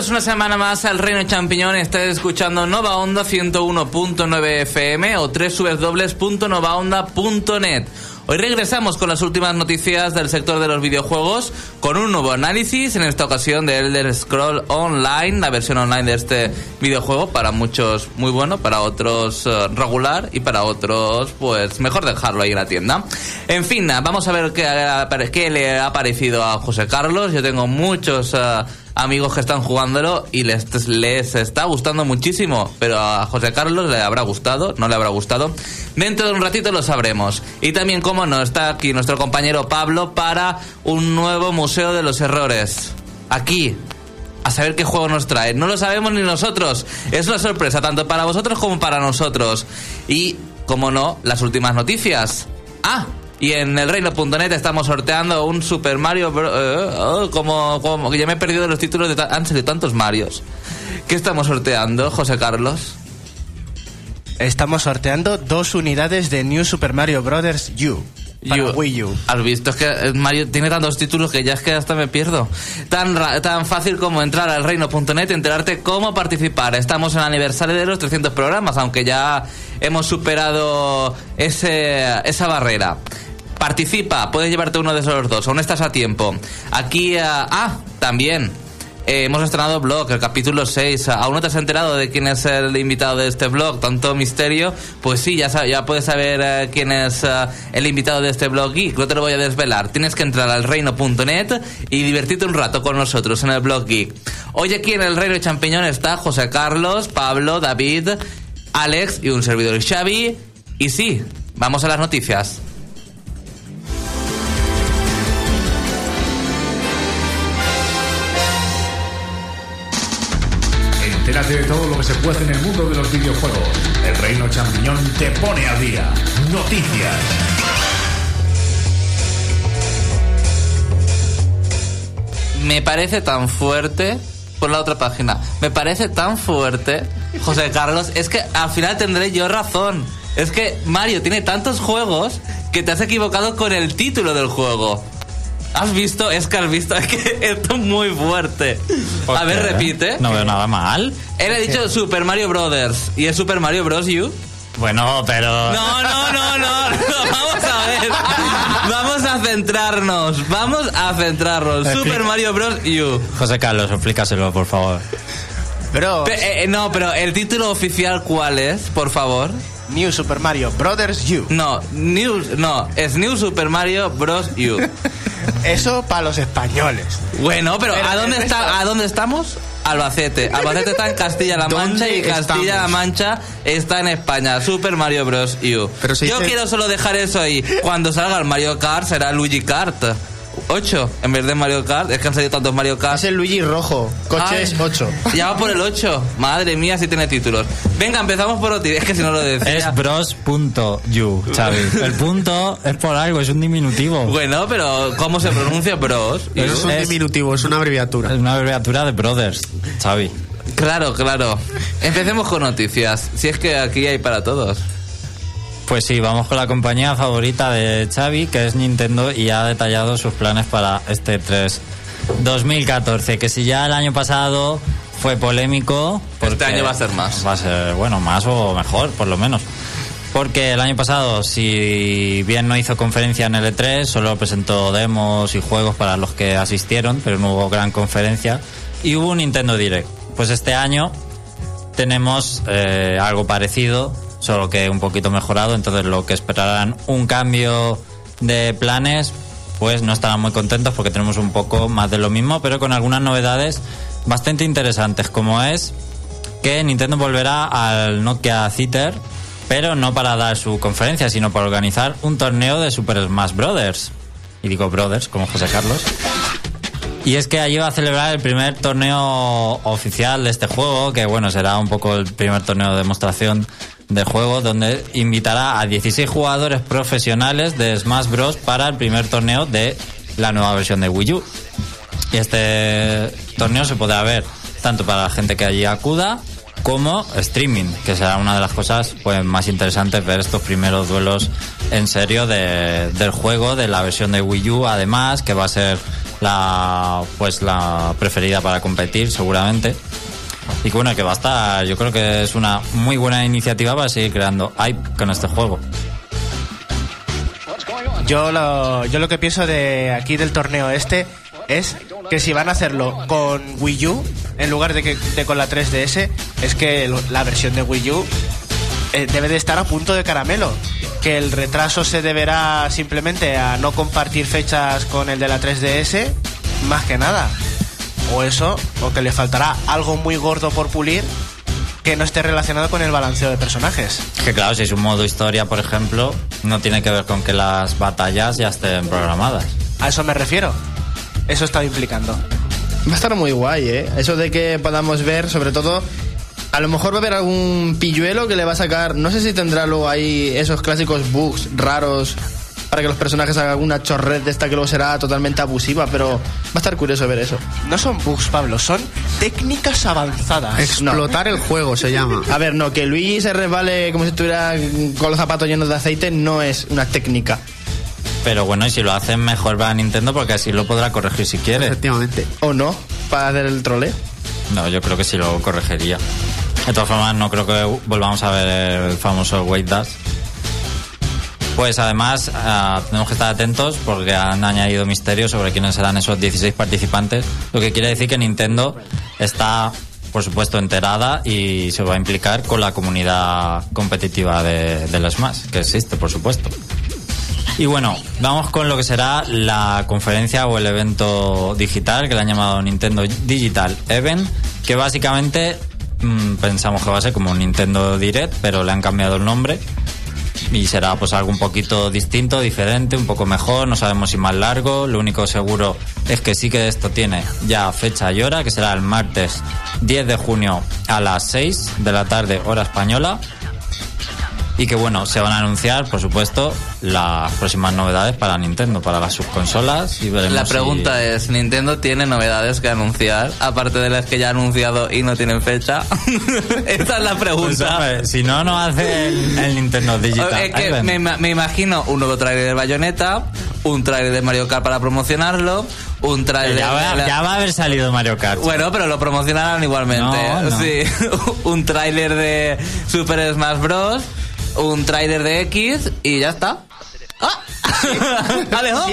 Bienvenidos una semana más al Reino Champiñón. Estáis escuchando Nova Onda 101.9 FM o www.novaonda.net. Hoy regresamos con las últimas noticias del sector de los videojuegos con un nuevo análisis, en esta ocasión de Elder Scroll Online, la versión online de este videojuego, para muchos muy bueno, para otros eh, regular y para otros pues mejor dejarlo ahí en la tienda. En fin, vamos a ver qué, qué le ha parecido a José Carlos. Yo tengo muchos... eh, amigos que están jugándolo y les, les está gustando muchísimo, pero a José Carlos le habrá gustado, no le habrá gustado. Dentro de un ratito lo sabremos. Y también, como no, está aquí nuestro compañero Pablo para un nuevo Museo de los Errores. Aquí, a saber qué juego nos trae. No lo sabemos ni nosotros. Es una sorpresa tanto para vosotros como para nosotros. Y, como no, las últimas noticias. Ah, y en el reino.net estamos sorteando un Super Mario Bros. eh, oh, como, como que ya me he perdido los títulos de han salido tantos Marios. ¿Qué estamos sorteando, José Carlos? Estamos sorteando dos unidades de New Super Mario Bros. U para You- Wii U. Has visto, es que eh, Mario tiene tantos títulos que ya es que hasta me pierdo. Tan, ra- tan fácil como entrar al reino.net y enterarte cómo participar. Estamos en el aniversario de los 300 programas, aunque ya hemos superado ese, esa barrera. Participa, puedes llevarte uno de esos dos, aún estás a tiempo. Aquí, ah, ah, también. eh, hemos estrenado blog, el capítulo 6. ¿Aún no te has enterado de quién es el invitado de este blog? Tanto misterio. Pues sí, ya, sab- ya puedes saber eh, quién es eh, el invitado de este blog Geek. No te lo voy a desvelar. Tienes que entrar al reino.net y divertirte un rato con nosotros en el blog Geek. Hoy aquí en el Reino de Champiñón está José Carlos, Pablo, David, Alex y un servidor Xavi. Y sí, vamos a las noticias. De todo lo que se puede en el mundo de los videojuegos. El Reino Champiñón te pone al día. Noticias. Me parece tan fuerte. Por la otra página. Me parece tan fuerte, José Carlos. Es que al final tendré yo razón. Es que Mario tiene tantos juegos que te has equivocado con el título del juego. ¿Has visto? Es que has visto. Es que esto es muy fuerte. ¿Por A ver, repite. No veo nada mal. Él ha dicho Super Mario Brothers. ¿Y es Super Mario Bros. U? Bueno, pero. No, no, no, no, no, Vamos a ver. Vamos a centrarnos. Vamos a centrarnos. Super Mario Bros. U. José Carlos, explícaselo, por favor. Bros. Pe- eh, no, pero el título oficial ¿cuál es? Por favor. New Super Mario Bros. U. No, New, no, es New Super Mario Bros. U. Eso para los españoles. Bueno, pero, Pero ¿a dónde está? ¿A dónde estamos? Albacete. Albacete está en Castilla-La Mancha ¿Dónde y Castilla-La? Mancha está en España. Super Mario Bros. U. Pero se Yo dice- quiero solo dejar eso ahí. Cuando salga el Mario Kart será Luigi Kart. 8 en vez de Mario Kart. Es que han salido tantos Mario Kart. Es el Luigi rojo. Coches Ay, 8. Ya va por el 8. Madre mía, si tiene títulos. Venga, empezamos por Oti. Es que si no lo decía. Es bros.you, Xavi. El punto es por algo, es un diminutivo. Bueno, pero ¿cómo se pronuncia Bros? Es un Es- diminutivo, es una abreviatura. Es una abreviatura de brothers, Xavi. Claro, claro. Empecemos con noticias. Si es que aquí hay para todos. Pues sí, vamos con la compañía favorita de Xavi, que es Nintendo, y ha detallado sus planes para este 3 2014, que si ya el año pasado fue polémico... porque año va a ser más. Va a ser, bueno, más o mejor, por lo menos. Porque el año pasado, si bien no hizo conferencia en L3, solo presentó demos y juegos para los que asistieron, pero no hubo gran conferencia. Y hubo un Nintendo Direct. Pues este año tenemos eh, algo parecido, solo que un poquito mejorado. Entonces, lo que esperarán un cambio de planes, pues no estarán muy contentos porque tenemos un poco más de lo mismo, pero con algunas novedades bastante interesantes, como es que Nintendo volverá al Nokia Theater, pero no para dar su conferencia, sino para organizar un torneo de Super Smash Brothers. Y digo Brothers, como José Carlos. Y es que allí va a celebrar el primer torneo oficial de este juego, que bueno, será un poco el primer torneo de demostración del juego, donde invitará a 16 jugadores profesionales de Smash Bros. para el primer torneo de la nueva versión de Wii U. Y este torneo se podrá ver tanto para la gente que allí acuda como streaming, que será una de las cosas pues, más interesantes ver estos primeros duelos en serio de- del juego, de la versión de Wii U, además, que va a ser la pues la preferida para competir seguramente y que bueno que va a estar yo creo que es una muy buena iniciativa para seguir creando hype con este juego Yo lo, yo lo que pienso de aquí del torneo este es que si van a hacerlo con Wii U en lugar de que de con la 3DS, es que la versión de Wii U eh, debe de estar a punto de caramelo. Que el retraso se deberá simplemente a no compartir fechas con el de la 3DS, más que nada. O eso, o que le faltará algo muy gordo por pulir que no esté relacionado con el balanceo de personajes. que claro si es un modo historia por ejemplo no tiene que ver con que las batallas ya estén programadas A eso me refiero. Eso estaba implicando. Va a estar muy guay, ¿eh? Eso de que podamos ver, sobre todo, a lo mejor va a haber algún pilluelo que le va a sacar, no sé si tendrá luego ahí esos clásicos bugs raros para que los personajes hagan alguna chorred de esta que luego será totalmente abusiva, pero va a estar curioso ver eso. No son bugs, Pablo, son técnicas avanzadas. Explotar el juego se llama. A ver, no, que Luigi se resbale como si estuviera con los zapatos llenos de aceite no es una técnica. pero bueno y si lo hacen mejor para Nintendo porque así lo podrá corregir si quiere Efectivamente. ¿O no? Para hacer el troleo. no yo creo que sí lo corregiría de todas formas no creo que volvamos a ver el famoso Wait Dash Pues además ah, tenemos que estar atentos porque han añadido misterios sobre quiénes serán esos 16 participantes, lo que quiere decir que Nintendo está, por supuesto, enterada y se va a implicar con la comunidad competitiva de, del Smash, que existe, por supuesto. Y bueno, vamos con lo que será la conferencia o el evento digital que le han llamado Nintendo Digital Event, que básicamente mm, pensamos que va a ser como un Nintendo Direct, pero le han cambiado el nombre y será pues algo un poquito distinto, diferente, un poco mejor, no sabemos si más largo, lo único seguro es que sí que esto tiene ya fecha y hora, que será el martes 10 de junio a las 6 de la tarde hora española y que bueno, se van a anunciar, por supuesto, las próximas novedades para Nintendo, para las subconsolas y veremos La si- pregunta es, ¿Nintendo tiene novedades que anunciar? Aparte de las que ya ha anunciado y no tienen fecha. Esta es la Pues, pregunta. hombre, si no, no hace el, el Nintendo Digital. Es que me, me imagino un nuevo trailer de Bayonetta, un trailer de Mario Kart para promocionarlo, un trailer ya, va, la- ya va a haber salido Mario Kart. Bueno, pero lo promocionarán igualmente. No, no. Sí, un tráiler de Super Smash Bros, un tráiler de X y ya está. ¡Ah! ¡Ale, hop!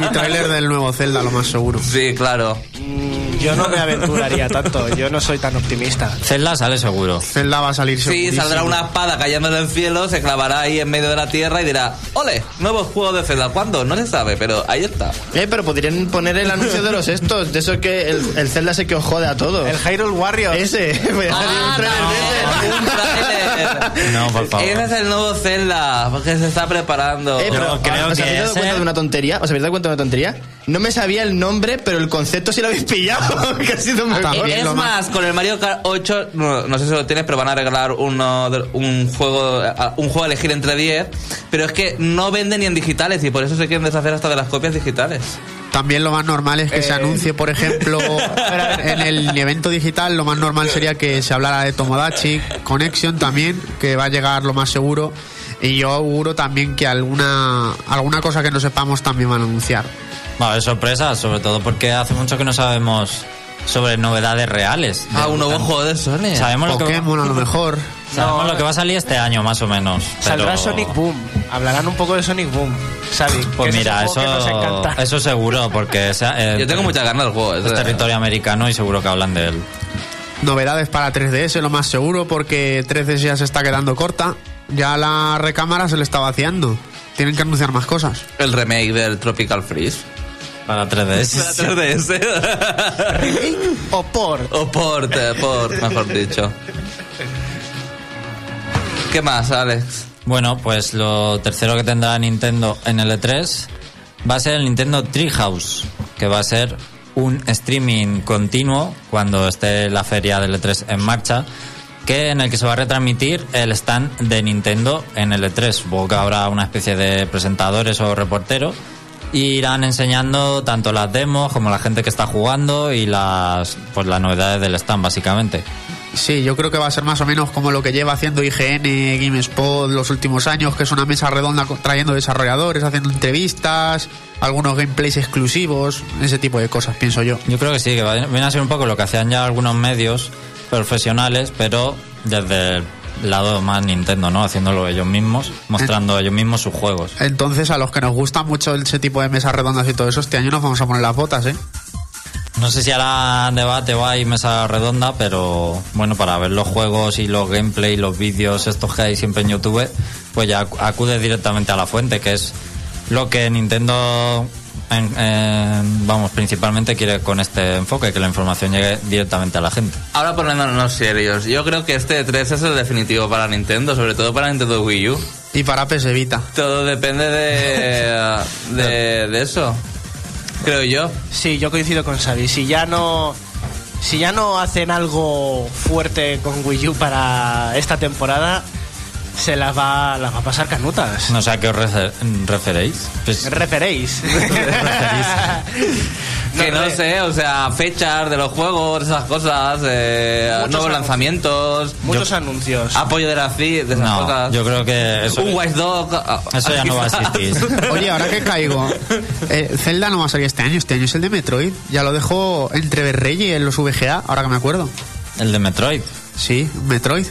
Y tráiler del nuevo Zelda, lo más seguro. Sí, claro. Mm, Yo no me aventuraría tanto, yo no soy tan optimista. Zelda sale seguro. Zelda va a salir Sí, segurísimo. saldrá una espada cayendo del cielo, se clavará ahí en medio de la tierra y dirá, ¡Ole! Nuevo juego de Zelda. ¿Cuándo? No se sabe, pero ahí está. Eh, pero podrían poner el anuncio de los estos, de eso que el, el Zelda se que os jode a todos. El Hyrule Warriors. Ese, voy a salir un Ah, trailer de ese. no, un tráiler. No, por favor. Ese es el nuevo Zelda, porque se está preparando. Eh, pero, creo ¿Os que habéis dado ese- cuenta de una tontería? ¿Os habéis dado cuenta de una tontería? No me sabía el nombre, pero el concepto sí lo habéis pillado. que ha sido mejor. También es lo más, con el Mario Kart 8, no, no sé si lo tienes, pero van a regalar uno un juego un juego a elegir entre 10. Pero es que no venden ni en digitales y por eso se quieren deshacer hasta de las copias digitales. También lo más normal es que Eh. se anuncie, por ejemplo, en el evento digital, lo más normal sería que se hablara de Tomodachi, Connection también, que va a llegar lo más seguro. Y yo auguro también que alguna, alguna cosa que no sepamos también van a anunciar. Va a haber sorpresas, sobre todo porque hace mucho que no sabemos sobre novedades reales. Ah, un nuevo juego de Sony. Sabemos, lo que, Pokémon a lo mejor. sabemos lo que va a salir este año, más o menos. Saldrá pero- Sonic Boom. Hablarán un poco de Sonic Boom, Xavi. Pues mira, eso, encanta. eso seguro, porque es, eh, Yo tengo muchas ganas del juego. es territorio americano y seguro que hablan de él. Novedades para 3DS, lo más seguro, porque 3DS ya se está quedando corta. Ya la recámara se le está vaciando. Tienen que anunciar más cosas. El remake del Tropical Freeze. Para 3DS. Para 3DS. O por. o port, eh, port, mejor dicho. ¿Qué más, Alex? Bueno, pues lo tercero que tendrá Nintendo en el E3 va a ser el Nintendo Treehouse, que va a ser un streaming continuo cuando esté la feria del E3 en marcha, que en el que se va a retransmitir el stand de Nintendo en el E3. Supongo que habrá una especie de presentadores o reporteros y irán enseñando tanto las demos como la gente que está jugando y las pues las novedades del stand básicamente. Sí, yo creo que va a ser más o menos como lo que lleva haciendo IGN, GameSpot los últimos años, que es una mesa redonda trayendo desarrolladores, haciendo entrevistas, algunos gameplays exclusivos, ese tipo de cosas, pienso yo. Yo creo que sí, que viene a ser un poco lo que hacían ya algunos medios profesionales, pero desde el lado más Nintendo, ¿no? Haciéndolo ellos mismos, mostrando ellos mismos sus juegos. Entonces, a los que nos gusta mucho ese tipo de mesas redondas y todo eso, este año nos vamos a poner las botas, ¿eh? No sé si hará debate o hay mesa redonda, pero bueno, para ver los juegos y los gameplay, los vídeos estos que hay siempre en YouTube, pues ya acu- acudes directamente a la fuente, que es lo que Nintendo, vamos, principalmente quiere con este enfoque, que la información llegue directamente a la gente. Ahora poniéndonos serios, yo creo que este 3 es el definitivo para Nintendo, sobre todo para Nintendo Wii U. Y para PS Vita. Todo depende de, de, de eso, creo yo. Sí, yo coincido con Xavi. Si ya no. Si ya no hacen algo fuerte con Wii U para esta temporada, se las va, las va a pasar canutas. No sé a qué os refer- referéis. Pues, Referéis. Que no sé, o sea, fechas de los juegos, esas cosas, eh, nuevos anuncios. lanzamientos, Muchos anuncios. apoyo de la CI, de esas no, cosas. yo creo que eso, Un Watch Dog. eso ya no va a existir. Oye, ahora que caigo, eh, Zelda no va a salir este año, este año es el de Metroid. Ya lo dejó entre Berrey y en los VGA, ahora que me acuerdo. El de Metroid. Sí, Metroid.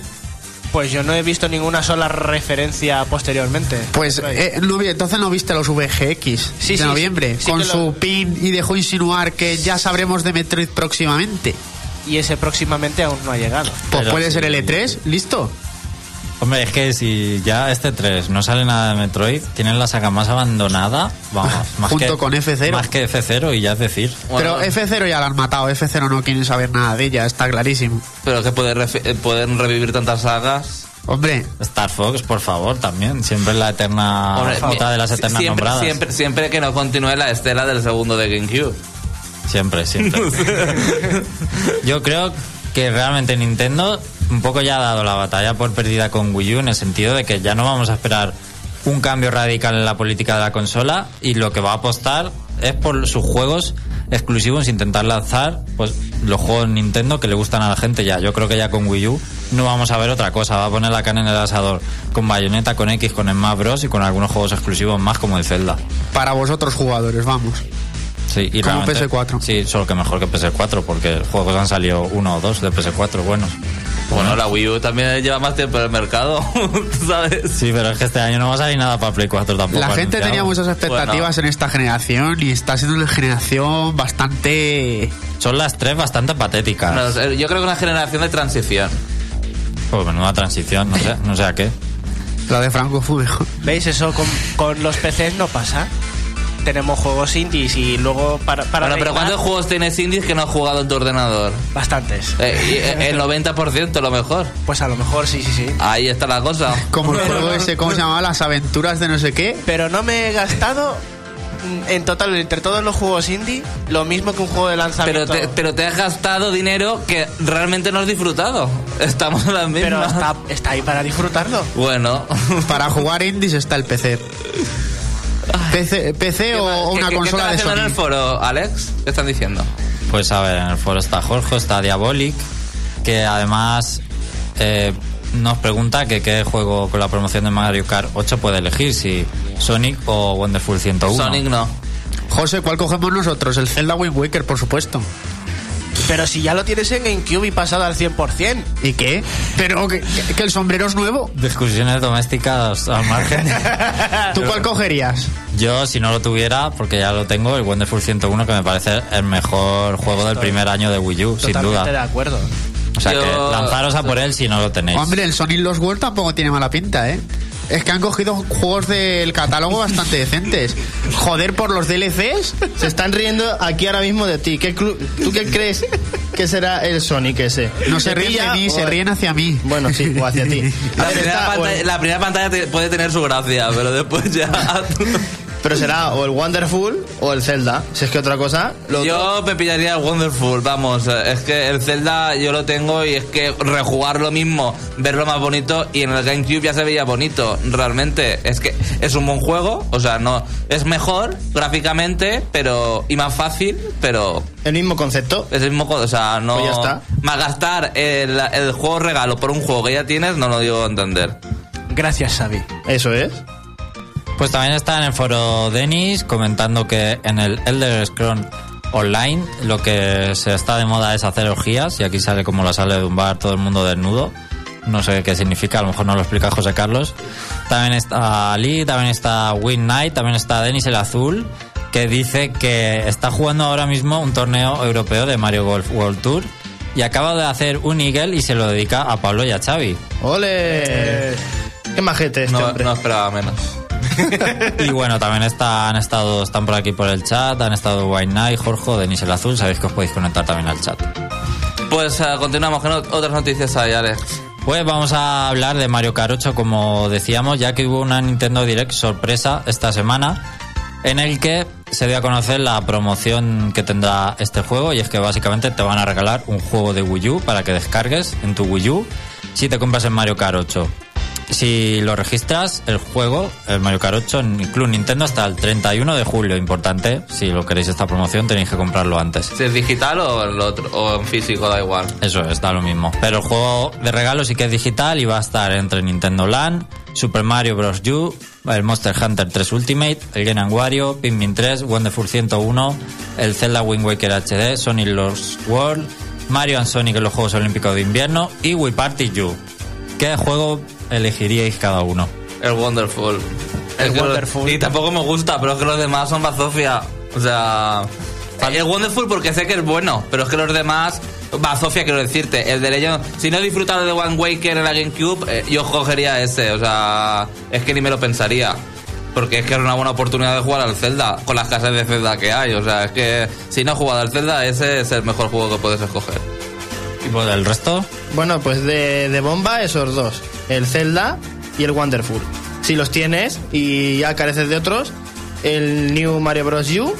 Pues yo no he visto ninguna sola referencia posteriormente. Pues eh, no vi- entonces no viste los VGX Sí, de sí, noviembre sí, sí con lo- su pin y dejó insinuar que ya sabremos de Metroid próximamente. y ese próximamente aún no ha llegado. Pues Pero puede sí. ser el E3, listo. Hombre, es que si ya este 3 no sale nada de Metroid, tienen la saga más abandonada, vamos, más Junto que, con F0. Más que F0 y ya es decir. Bueno, Pero F0 ya la han matado, F0 no quieren saber nada de ella, está clarísimo. Pero que puede refi- eh, pueden revivir tantas sagas. Hombre, Star Fox, por favor, también. Siempre la eterna Hombre, otra de las eternas siempre, nombradas. Siempre, siempre que no continúe la estela del segundo de GameCube. Siempre, siempre. Yo creo que realmente Nintendo un poco ya ha dado la batalla por perdida con Wii U en el sentido de que ya no vamos a esperar un cambio radical en la política de la consola y lo que va a apostar es por sus juegos exclusivos, intentar lanzar pues los juegos Nintendo que le gustan a la gente ya. Yo creo que ya con Wii U no vamos a ver otra cosa, va a poner la carne en el asador con Bayonetta, con X, con Smash Bros y con algunos juegos exclusivos más como el Zelda. para vosotros jugadores, vamos. Sí, y Como realmente- PS4. Sí, solo que mejor que PS4, porque juegos han salido uno o dos de PS4 buenos. Bueno, la Wii U también lleva más tiempo en el mercado, ¿sabes? Sí, pero es que este año no va a salir nada para Play 4 tampoco. La gente anunciado. tenía muchas expectativas en esta generación y está siendo una generación bastante... Son las tres bastante patéticas. Yo creo que una generación de transición. Pues menuda transición, no sé, no sé a qué. La de Franco fue mejor. ¿Veis? Eso con, con los PCs no pasa. Tenemos juegos indies y luego para, para Bueno, pero ¿cuántos juegos tienes indies que no has jugado en tu ordenador? Bastantes. Eh, y, eh, el 90% lo mejor. Pues a lo mejor sí, sí, sí. Ahí está la cosa. Como el juego ese, ¿cómo se llamaba? Las aventuras de no sé qué. Pero no me he gastado mm, en total entre todos los juegos indie lo mismo que un juego de Pero lanzamiento. te, pero te has gastado dinero que realmente no has disfrutado. Estamos en las mismas. Pero está, está ahí para disfrutarlo. Bueno. Para jugar indies está el PC. PC, PC o, o una ¿Qué- consola ¿Qué de haciendo en el Sony. foro, Alex? ¿Qué están diciendo? Pues a ver, en el foro está Jorge, está Diabolic, que además eh, nos pregunta que qué juego con la promoción de Mario Kart 8 puede elegir, si Sonic o Wonderful 101. Sonic no. José, ¿cuál cogemos nosotros? El Zelda Wind Waker, por supuesto. Pero si ya lo tienes en GameCube y pasado al 100%. ¿Y qué? Pero que, el sombrero es nuevo. Discusiones domésticas al margen. ¿Tú cuál cogerías? Yo, si no lo tuviera, porque ya lo tengo, el Wonderful 101, que me parece el mejor juego del primer año de Wii U, sin Totalmente de duda. acuerdo. O sea Yo- que lanzaros a por él si no lo tenéis. Hombre, el Sonic Lost World tampoco tiene mala pinta, ¿eh? Es que han cogido juegos del catálogo bastante decentes. Joder, por los DLCs. Se están riendo aquí ahora mismo de ti. ¿Qué ¿Tú qué crees que será el Sonic ese? No se ¿Te ríen de mí, o- se ríen hacia mí. Bueno, sí, o hacia ti. La primera, está- pantalla, bueno, la primera pantalla te- puede tener su gracia, pero después ya. Pero será o el Wonderful o el Zelda. Si es que otra cosa. Lo otro- Yo me pillaría el Wonderful, vamos, es que el Zelda yo lo tengo y es que rejugar lo mismo, verlo más bonito y en el GameCube ya se veía bonito, realmente. Es que es un buen juego, o sea, no es mejor gráficamente, pero y más fácil, pero el mismo concepto. es el mismo juego, o sea, no Pues ya está. más gastar el, el juego regalo por un juego que ya tienes, no lo digo a entender. Gracias, Xavi. Eso es. Pues también está en el foro Denis comentando que en el Elder Scrolls Online lo que se está de moda es hacer orgías y aquí sale como la sale de un bar todo el mundo desnudo. No sé qué significa, a lo mejor no lo explica José Carlos. También está Lee, también está Win Knight, también está Denis el Azul, que dice que está jugando ahora mismo un torneo europeo de Mario Golf World Tour y acaba de hacer un Eagle y se lo dedica a Pablo y a Xavi. ¡Ole! Qué majete este No, hombre. no esperaba menos. Y bueno, también está, han estado, están por aquí por el chat, han estado White Knight, Jorge, Denis el Azul, sabéis que os podéis conectar también al chat. Pues eh, continuamos con ot- otras noticias ahí, Alex. Pues vamos a hablar de Mario 8, como decíamos, ya que hubo una Nintendo Direct sorpresa esta semana, en el que se dio a conocer la promoción que tendrá este juego, y es que básicamente te van a regalar un juego de Wii U para que descargues en tu Wii U si te compras el Mario Kart 8. Si lo registras, el juego, el Mario Kart 8 en Club Nintendo hasta el 31 de julio. Importante, si lo queréis esta promoción tenéis que comprarlo antes. Si es digital o, el otro, o en físico, da igual. Eso está lo mismo. Pero el juego de regalo sí que es digital y va a estar entre Nintendo Land, Super Mario Bros. U, el Monster Hunter 3 Ultimate, el Game Wario, Pikmin 3, Wonderful 101, el Zelda Wind Waker HD, Sonic Lost World, Mario and Sonic en los Juegos Olímpicos de Invierno y Wii Party U. ¿Qué juego elegiríais cada uno? El Wonderful. El Wonderful. Y tampoco me gusta, pero es que los demás son bazofia. O sea. El Wonderful porque sé que es bueno, pero es que los demás. Bazofia, quiero decirte. El de Legend. Si no he disfrutado de One Waker en la GameCube, eh, yo cogería ese. O sea. Es que ni me lo pensaría. Porque es que es una buena oportunidad de jugar al Zelda. Con las casas de Zelda que hay. O sea, es que si no he jugado al Zelda, ese es el mejor juego que puedes escoger. ¿Y por el resto? Bueno, pues de, de bomba esos dos. El Zelda y el Wonderful. Si los tienes y ya careces de otros, el New Mario Bros. U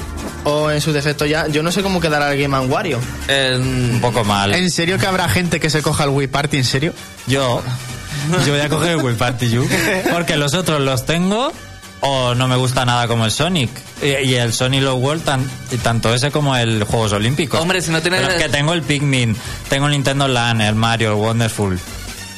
o en su defecto ya, yo no sé cómo quedará el Game Wario. Un poco mal. ¿En serio que habrá gente que se coja el Wii Party? ¿En serio? Yo, yo voy a coger el Wii Party U porque los otros los tengo o no me gusta nada como el Sonic y, y el Sonic Low World tan- y tanto ese como el Juegos Olímpicos. Hombre, si no tienes- Pero es que tengo el Pikmin, tengo el Nintendo Land, el Mario, el Wonderful.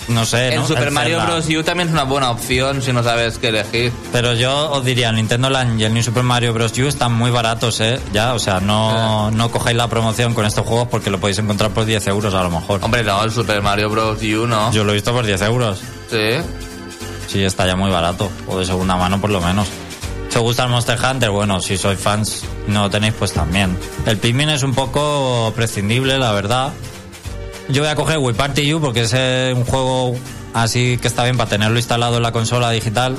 No sé, El ¿no? Super Mario Zelda. Bros. U también es una buena opción si no sabes qué elegir. Pero yo os diría, el Nintendo Land y el New Super Mario Bros. U están muy baratos, ¿eh? Ya, o sea, no, no cogéis la promoción con estos juegos porque lo podéis encontrar por 10 euros a lo mejor. Hombre, no, el Super Mario Bros. U no. Yo lo he visto por 10 euros. Sí. Sí, está ya muy barato. O de segunda mano, por lo menos. Si os gusta el Monster Hunter, bueno, si sois fans y no lo tenéis, pues también. El Pikmin es un poco prescindible, la verdad. Yo voy a coger Wii Party U porque es eh, un juego así que está bien para tenerlo instalado en la consola digital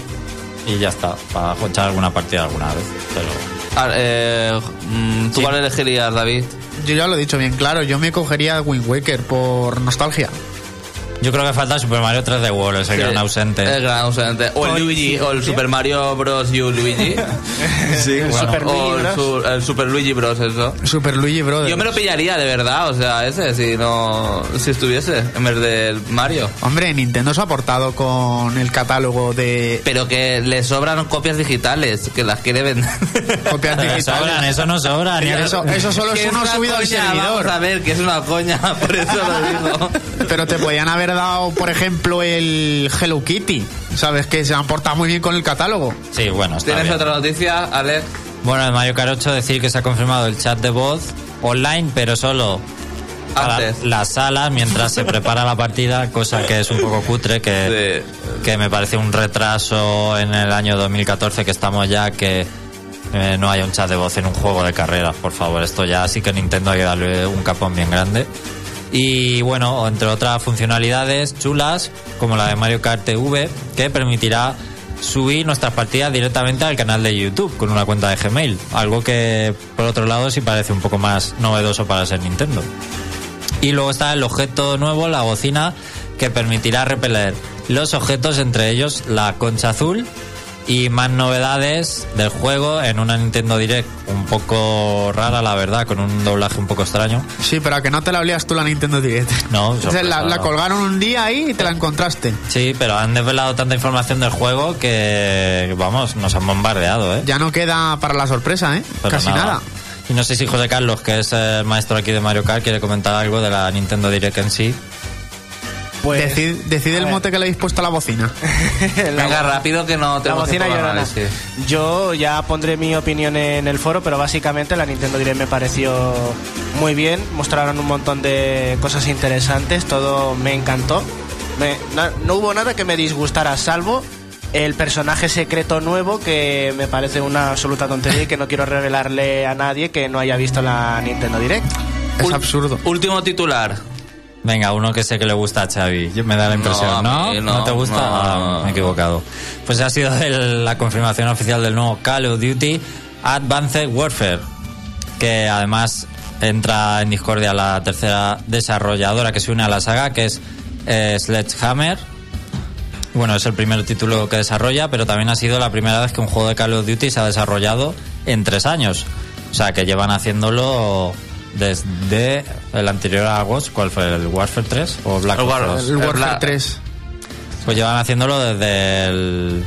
y ya está, para echar alguna partida alguna vez. Pero A ver, eh, mm, ¿Tú Sí. cuál elegirías, David? Yo ya lo he dicho bien claro, yo me cogería Wind Waker por nostalgia. Yo creo que falta el Super Mario 3D World, ese gran ausente. El gran ausente. O el Luigi, o el Super Mario Bros. U Luigi. sí, El Super o Luigi el, Bros. su- el Super Luigi Bros. Eso. Super Luigi Brothers. Yo me lo pillaría, de verdad, o sea, ese, si no. Si estuviese, en vez del Mario. Hombre, Nintendo se ha aportado con el catálogo de Pero que le sobran copias digitales, que las quiere vender. copias digitales. sobran, eso no sobra. ni Eso, eso solo es uno una subido al servidor. Vamos a ver, que es una coña, por eso lo digo. Pero te podían haber dado, por ejemplo, el Hello Kitty. ¿Sabes? Que se han portado muy bien con el catálogo. Sí, bueno, está ¿Tienes bien. otra noticia, Alex? Bueno, el Mario 8 decir que se ha confirmado el chat de voz online, pero solo para las salas mientras se prepara la partida, cosa que es un poco cutre, que, que me parece un retraso en el año 2014 que estamos ya, que eh, no haya un chat de voz en un juego de carreras, por favor. Esto ya sí que Nintendo hay que darle un capón bien grande. Y bueno, entre otras funcionalidades chulas, como la de Mario Kart TV, que permitirá subir nuestras partidas directamente al canal de YouTube con una cuenta de Gmail. Algo que, por otro lado, sí parece un poco más novedoso para ser Nintendo. Y luego está el objeto nuevo, la bocina, que permitirá repeler los objetos, entre ellos la concha azul y más novedades del juego en una Nintendo Direct un poco rara, la verdad, con un doblaje un poco extraño. Sí, pero a que no te la olías tú la Nintendo Direct. No, O sea, la, sorpresa, la colgaron un día ahí y te la encontraste. Sí, pero han desvelado tanta información del juego que, vamos, nos han bombardeado, ¿eh? Ya no queda para la sorpresa, ¿eh? Pero Casi nada. Y no sé si José Carlos, que es el maestro aquí de Mario Kart, quiere comentar algo de la Nintendo Direct en sí. Pues, Decid, decid el mote que le habéis puesto a la bocina. Venga, rápido que no La tenemos bocina tiempo para llorona. análisis. Yo ya pondré mi opinión en el foro, pero básicamente la Nintendo Direct me pareció muy bien. Mostraron un montón de cosas interesantes, todo me encantó. Me- na- no hubo nada que me disgustara, salvo el personaje secreto nuevo que me parece una absoluta tontería y que no quiero revelarle a nadie que no haya visto la Nintendo Direct. Es absurdo. Último titular. Venga, uno que sé que le gusta a Xavi. Me da la impresión, ¿no? ¿No, no, te gusta? no. Ah, me he equivocado. Pues ha sido el- la confirmación oficial del nuevo Call of Duty Advanced Warfare, que además entra en discordia la tercera desarrolladora que se une a la saga, que es eh, Sledgehammer. Bueno, es el primer título que desarrolla, pero también ha sido la primera vez que un juego de Call of Duty se ha desarrollado en tres años. O sea, que llevan haciéndolo desde el anterior a Ghost, ¿cuál fue? ¿El Warfare 3 o Black Ops 2? El Warfare Bla- 3. Pues llevan haciéndolo desde el,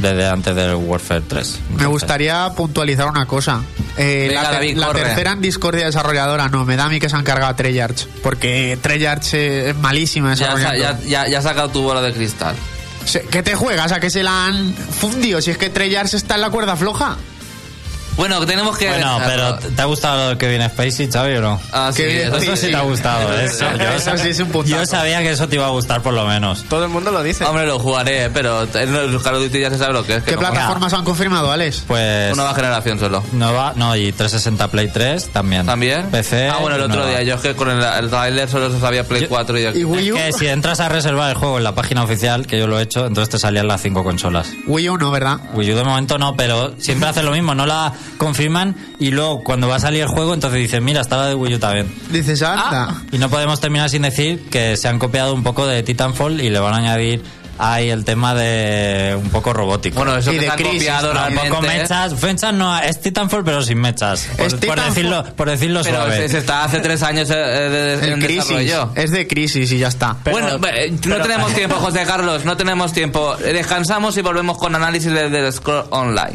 desde antes del Warfare 3. Me gustaría puntualizar una cosa. Eh, Venga, la, ter- David, la corre. tercera en discordia desarrolladora no, me da a mí que se han cargado a Treyarch. Porque Treyarch es malísima desarrollando. ya, ya, ya has sacado tu bola de cristal. ¿Qué te juegas? ¿A que se la han fundido? Si es que Treyarch está en la cuerda floja. Bueno, tenemos que... Bueno, pero. ¿te ha gustado que viene Spacey, Xavi, o no? Ah, sí, eso sí te ha gustado, eso. Yo, Eso sí es un puntazo. yo sabía que eso te iba a gustar por lo menos. Todo el mundo lo dice. Hombre, lo jugaré, pero en los Call of Duty ya se sabe lo que es. Que ¿Qué no- plataformas han confirmado, Alex? Pues Una nueva generación solo. nueva, no, y 360 Play 3 también. ¿También? PC. Ah, bueno, el otro nueva. día. Yo es que con el, el trailer solo se sabía Play Yo- 4 y... ¿Y Wii U? Es que si entras a reservar el juego en la página oficial, que yo lo he hecho, entonces te salían las cinco consolas. Wii U no, ¿verdad? Wii U de momento no, pero siempre hace lo mismo, no la confirman y luego cuando va a salir el juego entonces dicen, mira, está la de Wii U también. Dices, anda. Y no podemos terminar sin decir que se han copiado un poco de Titanfall y le van a añadir ahí el tema de un poco robótico. Bueno, eso Y que de Crisis, copiado ¿no? realmente... con mechas, mechas no, es Titanfall pero sin mechas. Por, Es por Titanfall. decirlo, por decirlo Pero suave. se, está hace tres años eh, de, de- en Crisis. desarrollo. Es de Crisis y ya está. Pero- bueno, eh, no pero- tenemos tiempo, José Carlos, no tenemos tiempo. Eh, Descansamos y volvemos con análisis del de Scroll Online.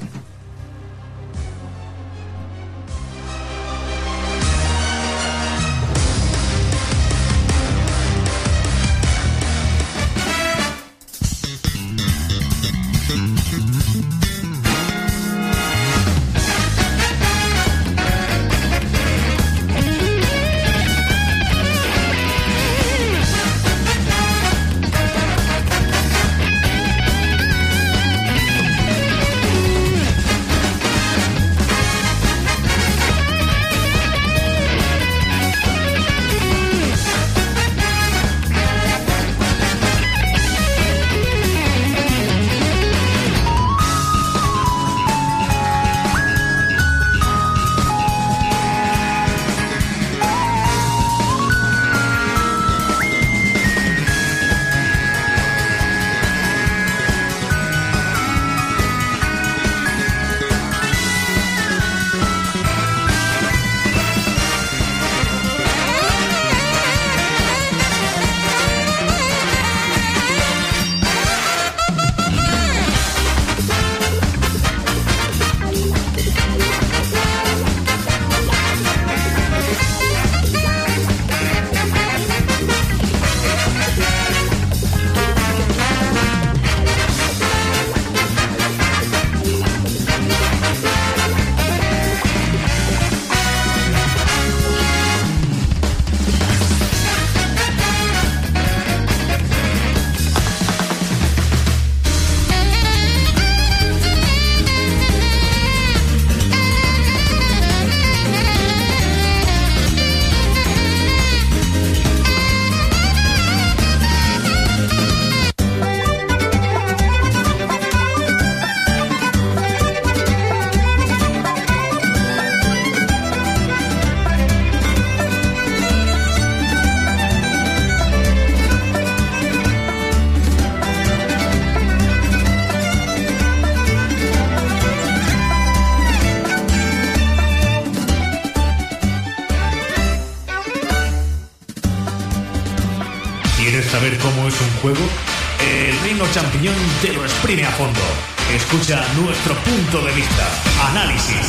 Punto de vista. Análisis.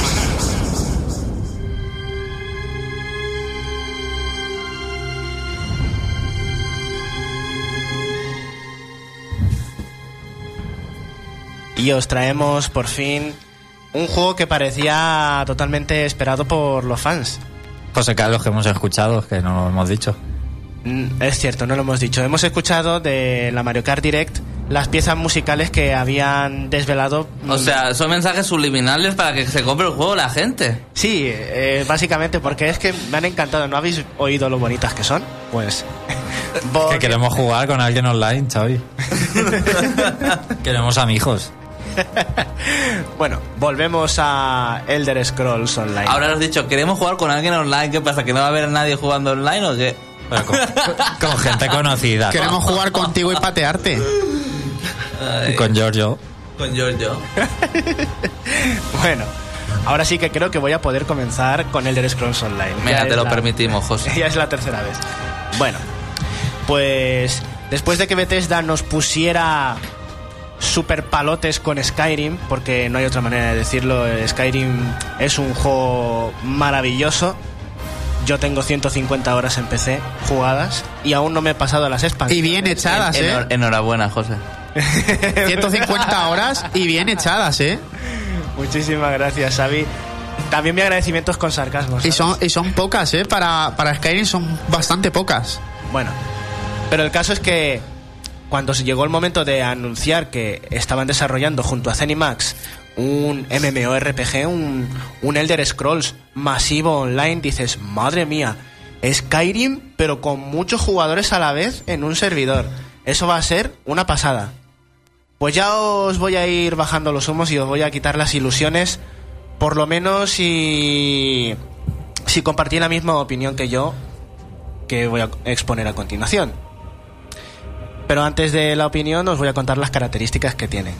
Y os traemos por fin un juego que parecía totalmente esperado por los fans. José Carlos, que hemos escuchado, que no lo hemos dicho. Mm, Es cierto, no lo hemos dicho. Hemos escuchado de la Mario Kart Direct las piezas musicales que habían desvelado. O sea, son mensajes subliminales para que se compre el juego la gente. Sí, eh, básicamente porque es que me han encantado. ¿No habéis oído lo bonitas que son? Pues. Que queremos jugar con alguien online, Xavi. queremos amigos. Bueno, volvemos a Elder Scrolls Online. Ahora has dicho, ¿queremos jugar con alguien online? ¿Qué pasa? ¿Que no va a haber nadie jugando online o qué? Con gente conocida. Queremos jugar contigo y patearte. Y con Giorgio. Con Giorgio. Bueno, ahora sí que creo que voy a poder comenzar con Elder Scrolls Online. Ya te lo la- permitimos, José. Ya es la tercera vez. Bueno, pues después de que Bethesda nos pusiera super palotes con Skyrim, porque no hay otra manera de decirlo, Skyrim es un juego maravilloso. Yo tengo 150 horas en PC jugadas y aún no me he pasado las Y expansiones. bien echadas, ¿eh? Enhor- Enhorabuena, José. 150 horas y bien echadas, ¿eh? Muchísimas gracias, Xavi. También mi agradecimiento es con sarcasmo. Y son, y son pocas, ¿eh? Para, para Skyrim son bastante pocas. Bueno, pero el caso es que cuando se llegó el momento de anunciar que estaban desarrollando junto a Zenimax un MMORPG, un, un Elder Scrolls masivo online, dices, madre mía, Skyrim, pero con muchos jugadores a la vez en un servidor. Eso va a ser una pasada. Pues ya os voy a ir bajando los humos y os voy a quitar las ilusiones, por lo menos si, si compartí la misma opinión que yo, que voy a exponer a continuación. Pero antes de la opinión os voy a contar las características que tiene.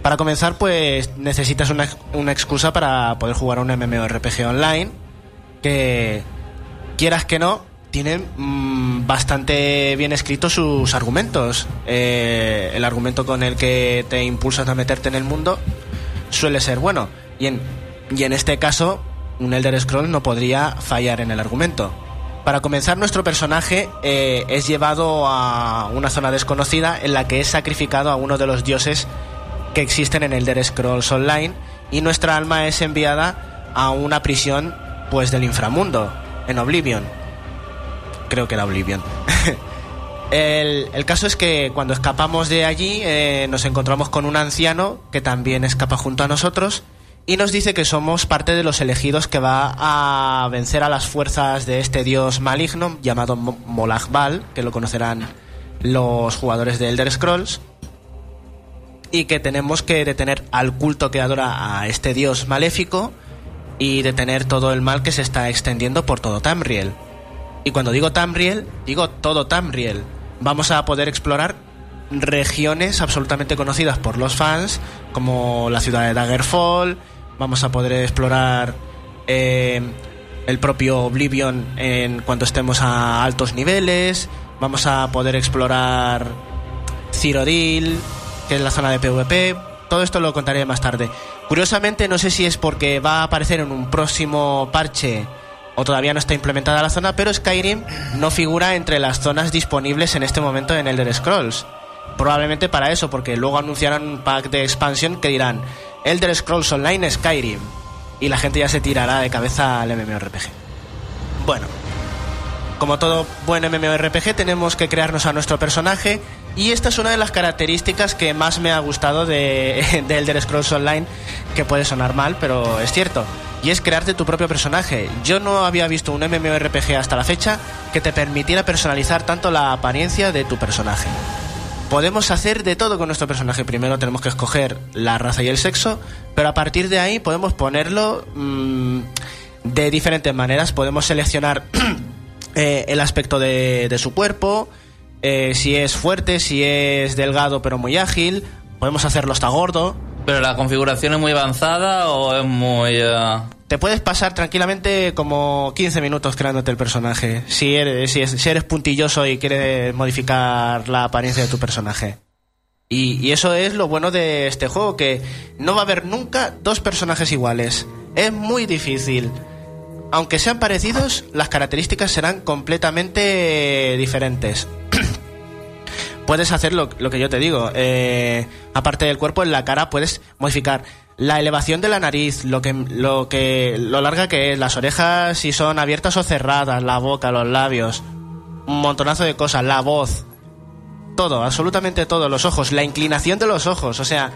Para comenzar, pues necesitas una, una excusa para poder jugar un MMORPG online que, quieras que no, tiene mm, bastante bien escritos sus argumentos. Eh, el argumento con el que te impulsas a meterte en el mundo suele ser bueno. Y en, y en este caso, un Elder Scroll no podría fallar en el argumento. Para comenzar, nuestro personaje eh, es llevado a una zona desconocida en la que es sacrificado a uno de los dioses que existen en Elder Scrolls Online y nuestra alma es enviada a una prisión pues del inframundo, en Oblivion. Creo que era Oblivion. El, el caso es que cuando escapamos de allí eh, nos encontramos con un anciano que también escapa junto a nosotros y nos dice que somos parte de los elegidos que va a vencer a las fuerzas de este dios maligno llamado Mo- Molag Bal, que lo conocerán los jugadores de Elder Scrolls, y que tenemos que detener al culto que adora a este dios maléfico y detener todo el mal que se está extendiendo por todo Tamriel. Y cuando digo Tamriel, digo todo Tamriel. Vamos a poder explorar regiones absolutamente conocidas por los fans, como la ciudad de Daggerfall. Vamos a poder explorar eh, el propio Oblivion en cuanto estemos a altos niveles. Vamos a poder explorar Cyrodiil, que es la zona de PvP. Todo esto lo contaré más tarde. Curiosamente, no sé si es porque va a aparecer en un próximo parche o todavía no está implementada la zona, pero Skyrim no figura entre las zonas disponibles en este momento en Elder Scrolls. Probablemente para eso, porque luego anunciarán un pack de expansión que dirán Elder Scrolls Online Skyrim. Y la gente ya se tirará de cabeza al MMORPG. Bueno, como todo buen MMORPG, tenemos que crearnos a nuestro personaje. Y esta es una de las características que más me ha gustado de, de Elder Scrolls Online, que puede sonar mal, pero es cierto. Y es crearte tu propio personaje. Yo no había visto un MMORPG hasta la fecha que te permitiera personalizar tanto la apariencia de tu personaje. Podemos hacer de todo con nuestro personaje. Primero tenemos que escoger la raza y el sexo, pero a partir de ahí podemos ponerlo mm, de diferentes maneras. Podemos seleccionar eh, el aspecto de, de su cuerpo, eh, si es fuerte, si es delgado pero muy ágil. Podemos hacerlo hasta gordo. ¿Pero la configuración es muy avanzada o es muy... eh, te puedes pasar tranquilamente como 15 minutos creándote el personaje. Si eres, si, es- si eres puntilloso y quieres modificar la apariencia de tu personaje. Y, y eso es lo bueno de este juego, que no va a haber nunca dos personajes iguales. Es muy difícil. Aunque sean parecidos, las características serán completamente diferentes. Puedes hacer lo, lo que yo te digo. eh, aparte del cuerpo, en la cara puedes modificar la elevación de la nariz, lo que, lo que, lo larga que es, las orejas si son abiertas o cerradas, la boca, los labios, un montonazo de cosas, la voz, todo, absolutamente todo, los ojos, la inclinación de los ojos, o sea,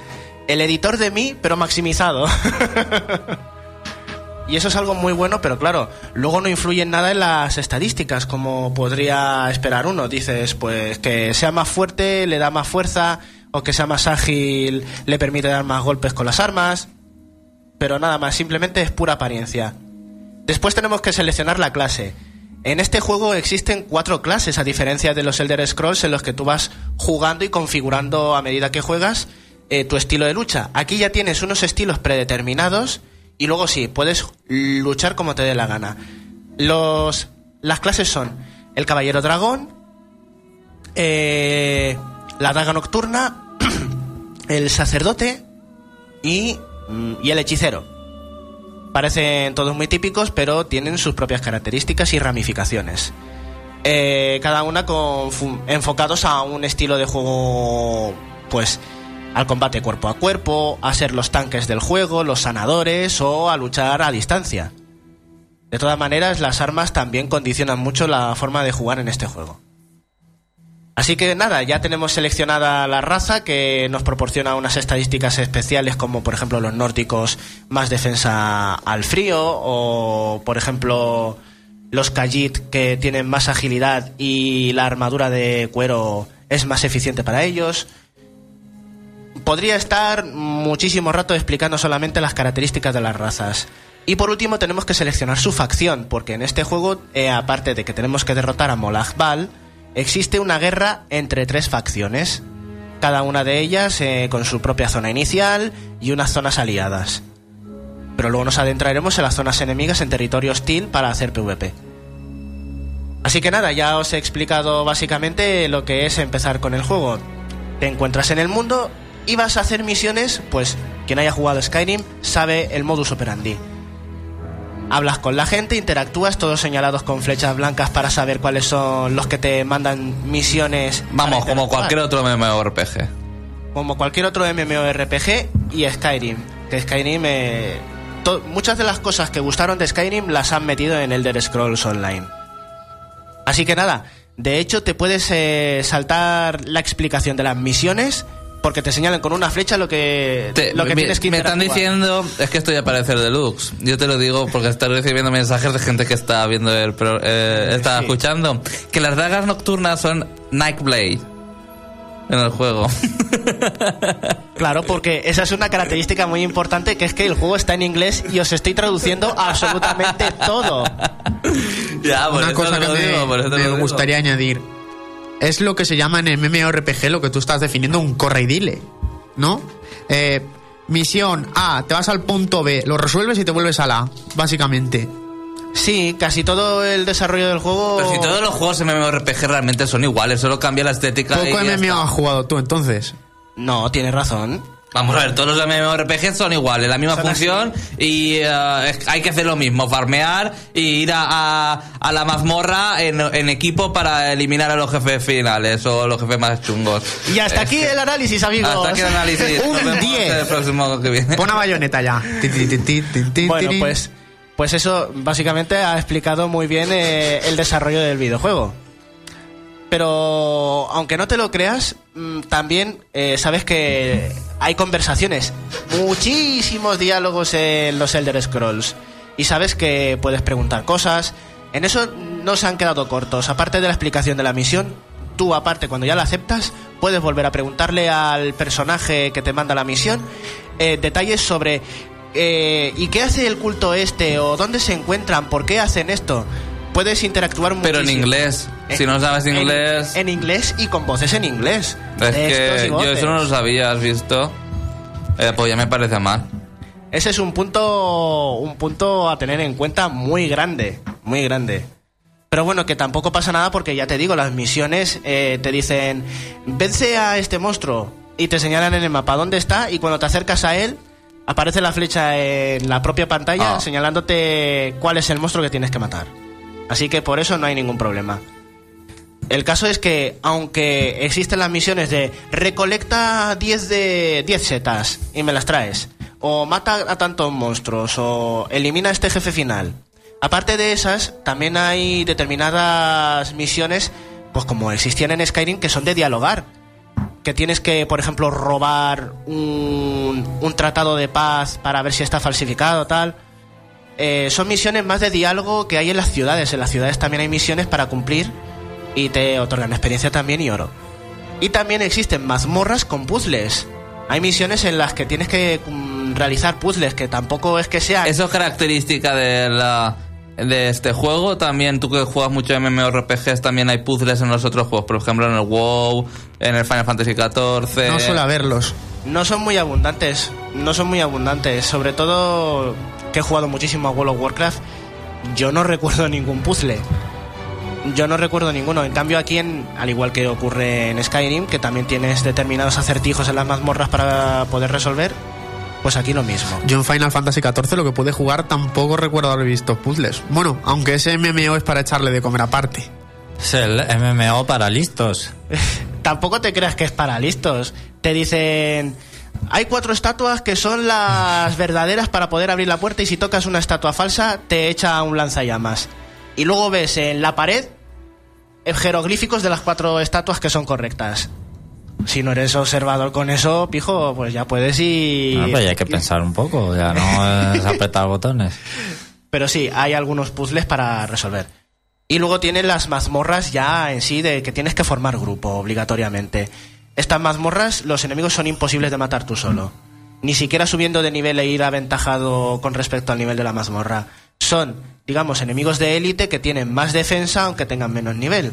el editor de mí, pero maximizado. Y eso es algo muy bueno, pero claro, luego no influye en nada en las estadísticas, como podría esperar uno. Dices, pues que sea más fuerte le da más fuerza, o que sea más ágil le permite dar más golpes con las armas. Pero nada más, simplemente es pura apariencia. Después tenemos que seleccionar la clase. En este juego existen cuatro clases, a diferencia de los Elder Scrolls, en los que tú vas jugando y configurando a medida que juegas eh, tu estilo de lucha. Aquí ya tienes unos estilos predeterminados y luego sí, puedes luchar como te dé la gana. Los, las clases son el Caballero Dragón, eh, la Daga Nocturna, el Sacerdote y, mm, y el Hechicero. Parecen todos muy típicos, pero tienen sus propias características y ramificaciones. Eh, cada una con enfocados a un estilo de juego, pues, al combate cuerpo a cuerpo, a ser los tanques del juego, los sanadores o a luchar a distancia. De todas maneras, las armas también condicionan mucho la forma de jugar en este juego. Así que nada, ya tenemos seleccionada la raza que nos proporciona unas estadísticas especiales como por ejemplo los nórdicos más defensa al frío o por ejemplo los Khajiit que tienen más agilidad y la armadura de cuero es más eficiente para ellos. Podría estar muchísimo rato explicando solamente las características de las razas. Y por último tenemos que seleccionar su facción, porque en este juego, eh, aparte de que tenemos que derrotar a Molag Bal, existe una guerra entre tres facciones, cada una de ellas eh, con su propia zona inicial y unas zonas aliadas. Pero luego nos adentraremos en las zonas enemigas en territorio hostil para hacer PvP. Así que nada, ya os he explicado básicamente lo que es empezar con el juego. Te encuentras en el mundo y vas a hacer misiones, pues quien haya jugado Skyrim sabe el modus operandi. Hablas con la gente, interactúas, todos señalados con flechas blancas para saber cuáles son los que te mandan misiones. Vamos, como cualquier otro MMORPG. Como cualquier otro MMORPG y Skyrim. Que Skyrim, eh, muchas de las cosas que gustaron de Skyrim las han metido en Elder Scrolls Online. Así que nada, de hecho te puedes eh, saltar la explicación de las misiones porque te señalan con una flecha lo que, Te- lo que me, tienes que me están diciendo, es que estoy a parecer deluxe. Yo te lo digo porque estoy recibiendo mensajes de gente que está viendo el pro- eh, está Sí. escuchando que las dagas nocturnas son Nightblade en el juego. Claro, porque esa es una característica muy importante que es que el juego está en inglés y os estoy traduciendo absolutamente todo. ya, por Una eso cosa te que lo me, gustaría añadir. Es lo que se llama en MMORPG, lo que tú estás definiendo, un corre y dile, ¿no? Eh, misión A, te vas al punto B, lo resuelves y te vuelves a la A, básicamente. Sí, casi todo el desarrollo del juego... Pero si todos los juegos MMORPG realmente son iguales, solo cambia la estética. Poco MMO has jugado tú entonces. No, tienes razón. Vamos a ver, todos los MMORPG son iguales, la misma Son función y eh, es- hay que hacer lo mismo, farmear y ir a, a- a la mazmorra en, en equipo para eliminar a los jefes finales o los jefes más chungos. Y hasta aquí el análisis, amigos. Hasta aquí el análisis. Un Nos vemos 10. el próximo que viene. Pon a bayoneta ya. Bueno, pues, pues eso básicamente ha explicado muy bien eh, el desarrollo del videojuego. Pero aunque no te lo creas, mm, también eh, sabes que hay conversaciones, muchísimos diálogos en los Elder Scrolls. Y sabes que puedes preguntar cosas. En eso no se han quedado cortos. Aparte de la explicación de la misión, tú aparte cuando ya la aceptas, puedes volver a preguntarle al personaje que te manda la misión eh, detalles sobre eh, ¿y qué hace el culto este? ¿O dónde se encuentran? ¿Por qué hacen esto? Puedes interactuar Pero en muchísimo. inglés. Eh, Si no sabes inglés. En, inglés y con voces en inglés. Es que yo eso no lo sabía, ¿has visto? Eh, pues ya me parece mal. Ese es un punto, un punto a tener en cuenta muy grande, muy grande. Pero bueno, que tampoco pasa nada porque ya te digo, las misiones eh, te dicen, vence a este monstruo y te señalan en el mapa dónde está y cuando te acercas a él aparece la flecha en la propia pantalla Ah. señalándote cuál es el monstruo que tienes que matar. Así que por eso no hay ningún problema. El caso es que, aunque existen las misiones de recolecta 10 de 10 setas y me las traes, o mata a tantos monstruos, o elimina a este jefe final, aparte de esas, también hay determinadas misiones, pues como existían en Skyrim, que son de dialogar. Que tienes que, por ejemplo, robar un, un tratado de paz para ver si está falsificado, tal. Eh, son misiones más de diálogo que hay en las ciudades. En las ciudades también hay misiones para cumplir y te otorgan experiencia también y oro. Y también existen mazmorras con puzzles. Hay misiones en las que tienes que mm, realizar puzzles, que tampoco es que sean... Eso es característica de la de este juego. También tú que juegas mucho MMORPGs, también hay puzzles en los otros juegos. Por ejemplo, en el WoW, en el Final Fantasy XIV. No suele haberlos. No son muy abundantes, no son muy abundantes. Sobre todo que he jugado muchísimo a World of Warcraft, yo no recuerdo ningún puzzle. Yo no recuerdo ninguno. En cambio aquí, en, al igual que ocurre en Skyrim, que también tienes determinados acertijos en las mazmorras para poder resolver, pues aquí lo mismo. Yo en Final Fantasy XIV lo que pude jugar tampoco recuerdo haber visto puzzles. Bueno, aunque ese MMO es para echarle de comer aparte. Es el MMO para listos. Tampoco te creas que es para listos. Te dicen... Hay cuatro estatuas que son las verdaderas para poder abrir la puerta y si tocas una estatua falsa te echa un lanzallamas. Y luego ves en la pared jeroglíficos de las cuatro estatuas que son correctas. Si no eres observador con eso, pijo, pues ya puedes ir... Ah, pero ya hay que pensar un poco, ya no es apretar botones. Pero sí, hay algunos puzzles para resolver. Y luego tienen las mazmorras ya en sí de que tienes que formar grupo obligatoriamente. Estas mazmorras, los enemigos son imposibles de matar tú solo. Ni siquiera subiendo de nivel e ir aventajado con respecto al nivel de la mazmorra. Son, digamos, enemigos de élite que tienen más defensa aunque tengan menos nivel.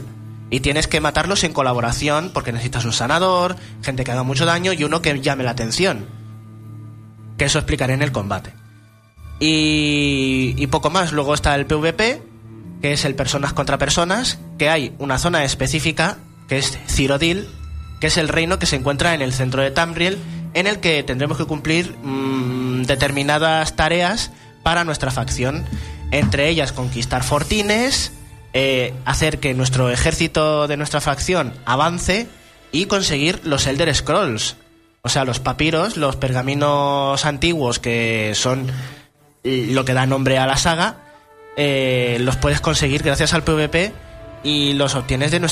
Y tienes que matarlos en colaboración porque necesitas un sanador, gente que haga mucho daño y uno que llame la atención. Que eso explicaré en el combate. Y, y poco más. Luego está el PvP, que es el personas contra personas, que hay una zona específica, que es Cyrodiil, que es el reino que se encuentra en el centro de Tamriel, en el que tendremos que cumplir mm, determinadas tareas para nuestra facción. Entre ellas, conquistar fortines, eh, hacer que nuestro ejército de nuestra facción avance y conseguir los Elder Scrolls. O sea, los papiros, los pergaminos antiguos que son lo que da nombre a la saga, eh, los puedes conseguir gracias al PvP y los obtienes de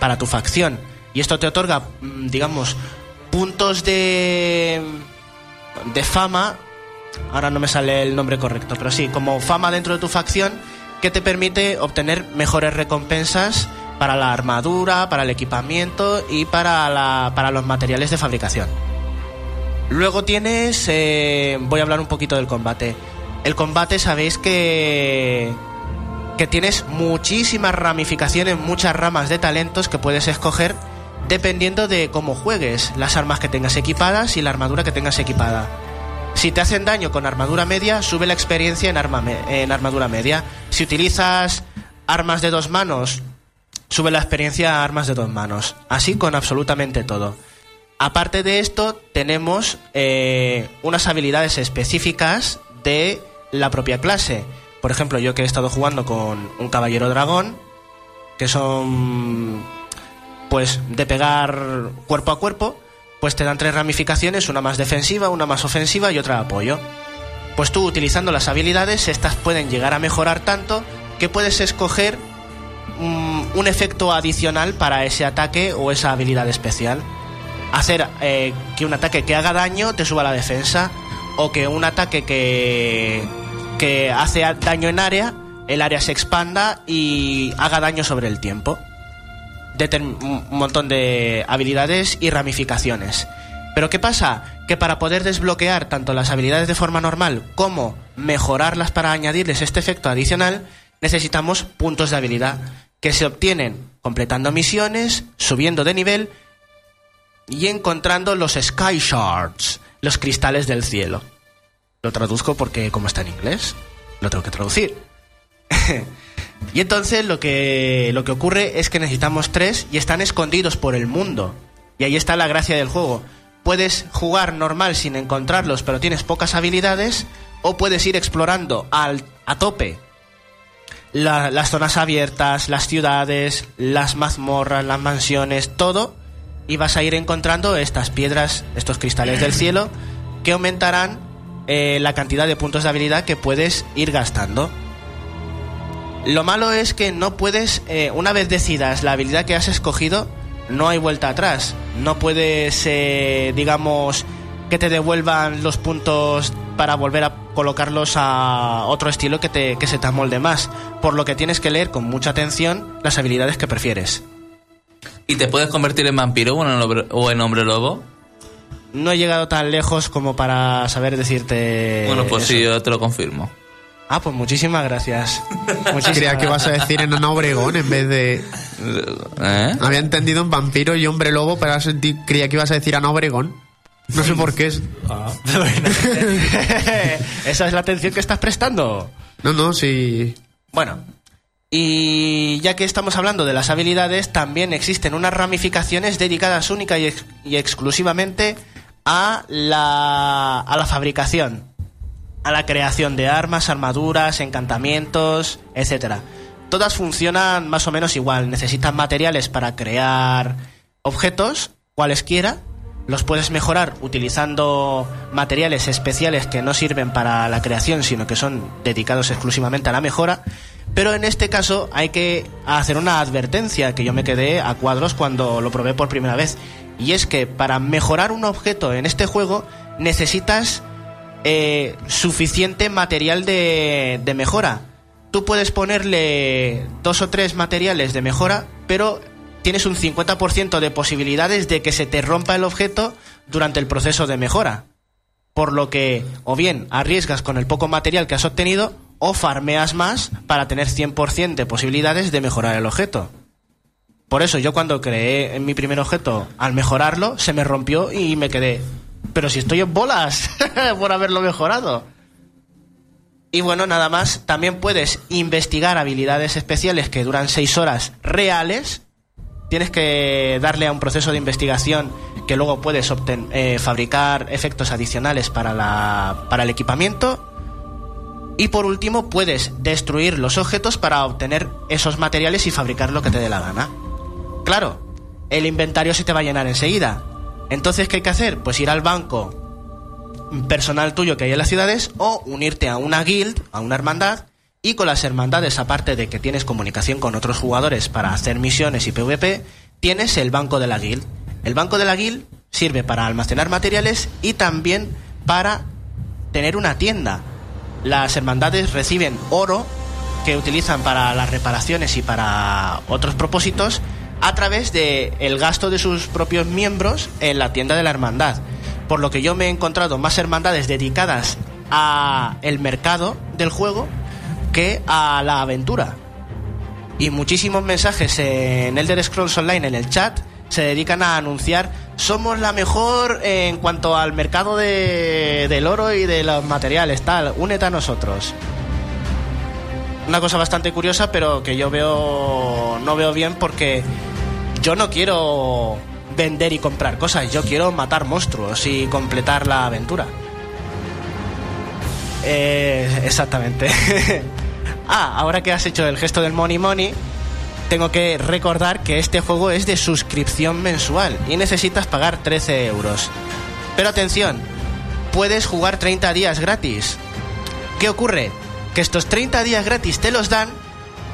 para tu facción. Y esto te otorga, mm, digamos, puntos de, de fama. Ahora no me sale el nombre correcto, pero sí, como fama dentro de tu facción que te permite obtener mejores recompensas para la armadura, para el equipamiento y para, la, para los materiales de fabricación. Luego tienes, eh, voy a hablar un poquito del combate. El combate sabéis que que tienes muchísimas ramificaciones, muchas ramas de talentos que puedes escoger dependiendo de cómo juegues, las armas que tengas equipadas y la armadura que tengas equipada. Si te hacen daño con armadura media, sube la experiencia en, armadura media. Si utilizas armas de dos manos, sube la experiencia a armas de dos manos. Así con absolutamente todo. Aparte de esto, tenemos eh, unas habilidades específicas de la propia clase. Por ejemplo, yo que he estado jugando con un caballero dragón, que son pues de pegar cuerpo a cuerpo, pues te dan tres ramificaciones, una más defensiva, una más ofensiva y otra de apoyo. Pues tú utilizando las habilidades, estas pueden llegar a mejorar tanto que puedes escoger mm, un efecto adicional para ese ataque o esa habilidad especial. Hacer eh, que un ataque que haga daño te suba la defensa o que un ataque que, que hace daño en área, el área se expanda y haga daño sobre el tiempo. Un montón de habilidades y ramificaciones. Pero ¿qué pasa? Que para poder desbloquear tanto las habilidades de forma normal como mejorarlas para añadirles este efecto adicional, necesitamos puntos de habilidad que se obtienen completando misiones, subiendo de nivel y encontrando los Sky Shards, los cristales del cielo. Lo traduzco porque como está en inglés, lo tengo que traducir. y entonces lo que, lo que ocurre es que necesitamos tres y están escondidos por el mundo. Y ahí está la gracia del juego. Puedes jugar normal sin encontrarlos, pero tienes pocas habilidades, o puedes ir explorando al, a tope la- las zonas abiertas, las ciudades, las mazmorras, las mansiones, todo, y vas a ir encontrando estas piedras, estos cristales del cielo, que aumentarán eh, la cantidad de puntos de habilidad que puedes ir gastando. Lo malo es que no puedes, eh, una vez decidas la habilidad que has escogido, no hay vuelta atrás. No puedes, eh, digamos, que te devuelvan los puntos para volver a colocarlos a otro estilo que, te, que se te amolde más. Por lo que tienes que leer con mucha atención las habilidades que prefieres. ¿Y te puedes convertir en vampiro o en hombre, o en hombre lobo? No he llegado tan lejos como para saber decirte. bueno, pues eso. sí, yo te lo confirmo. Ah, pues muchísimas gracias. Muchísimas Creía que ibas a decir en Ana Obregón en vez de. ¿Eh? Había entendido en vampiro y hombre lobo, pero sentí- creía que ibas a decir Ana Obregón. No sé por qué. es- Esa es la atención que estás prestando. No, no, sí. Bueno, y ya que estamos hablando de las habilidades, también existen unas ramificaciones dedicadas única y, ex- y exclusivamente a la, a la fabricación, a la creación de armas, armaduras, encantamientos, etcétera. Todas funcionan más o menos igual. Necesitan materiales para crear objetos, cualesquiera. Los puedes mejorar utilizando materiales especiales que no sirven para la creación, sino que son dedicados exclusivamente a la mejora. Pero en este caso hay que hacer una advertencia que yo me quedé a cuadros cuando lo probé por primera vez. Y es que para mejorar un objeto en este juego necesitas eh, suficiente material de, de mejora. Tú puedes ponerle dos o tres materiales de mejora, pero tienes un 50% de posibilidades de que se te rompa el objeto durante el proceso de mejora. Por lo que o bien arriesgas con el poco material que has obtenido o farmeas más para tener 100% de posibilidades de mejorar el objeto. Por eso yo cuando creé en mi primer objeto, al mejorarlo, se me rompió y me quedé. Pero si estoy en bolas por haberlo mejorado. Y bueno, nada más, también puedes investigar habilidades especiales que duran 6 horas reales. Tienes que darle a un proceso de investigación que luego puedes obten- eh, fabricar efectos adicionales para, la, para el equipamiento. Y por último, puedes destruir los objetos para obtener esos materiales y fabricar lo que te dé la gana. Claro, el inventario se te va a llenar enseguida. Entonces, ¿qué hay que hacer? Pues ir al banco personal tuyo que hay en las ciudades o unirte a una guild, a una hermandad, y con las hermandades, aparte de que tienes comunicación con otros jugadores para hacer misiones y PvP, tienes el banco de la guild. El banco de la guild sirve para almacenar materiales y también para tener una tienda. Las hermandades reciben oro que utilizan para las reparaciones y para otros propósitos a través de el gasto de sus propios miembros en la tienda de la hermandad. Por lo que yo me he encontrado más hermandades dedicadas a el mercado del juego que a la aventura. Y muchísimos mensajes en Elder Scrolls Online en el chat se dedican a anunciar somos la mejor en cuanto al mercado de, del oro y de los materiales, tal, únete a nosotros. Una cosa bastante curiosa, pero que yo veo no veo bien porque yo no quiero vender y comprar cosas, yo quiero matar monstruos y completar la aventura. Eh, exactamente. ah, ahora que has hecho el gesto del money money, tengo que recordar que este juego es de suscripción mensual y necesitas pagar 13 euros. Pero atención, puedes jugar 30 días gratis. ¿Qué ocurre? Que estos 30 días gratis te los dan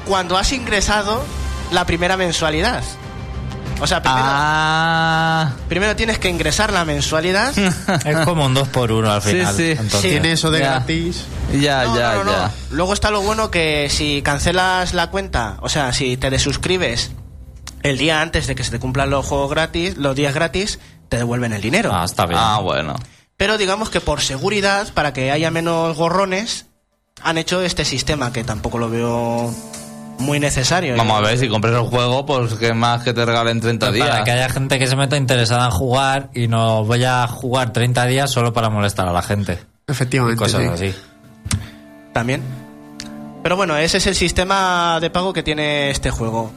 cuando has ingresado la primera mensualidad. O sea, primero, Ah. primero tienes que ingresar la mensualidad. Es como un 2 por 1 al final. sí. Entonces, Tiene eso de Ya. gratis. Ya, No, ya, no, no, no. ya. Luego está lo bueno que si cancelas la cuenta, o sea, si te desuscribes el día antes de que se te cumplan los juegos gratis, los días gratis, te devuelven el dinero. Ah, está bien. Ah, bueno. Pero digamos que por seguridad, para que haya menos gorrones, han hecho este sistema que tampoco lo veo muy necesario. Vamos a ver, si compras el juego, pues que más que te regalen 30 días. Para que haya gente que se meta interesada en jugar y no vaya a jugar 30 días solo para molestar a la gente. y Efectivamente. cosas sí. así. También. Pero bueno, ese es el sistema de pago que tiene este juego.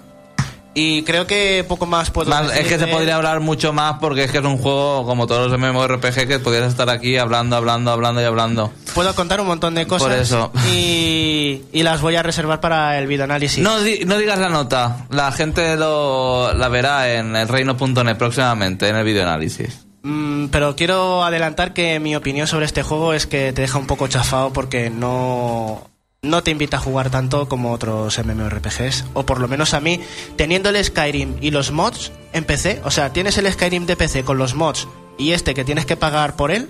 Y creo que poco más puedo Más- decir es que se podría hablar mucho más porque es que es un juego como todos los MMORPG que podrías estar aquí hablando, hablando, hablando y hablando. Puedo contar un montón de cosas. Por eso. Y, y las voy a reservar para el videoanálisis. No, di- no digas la nota, la gente lo, la verá en el reino.net próximamente en el videoanálisis. Mm, pero quiero adelantar que mi opinión sobre este juego es que te deja un poco chafado porque no, no te invita a jugar tanto como otros MMORPGs. O por lo menos a mí, teniendo el Skyrim y los mods en PC, o sea, tienes el Skyrim de PC con los mods y este que tienes que pagar por él,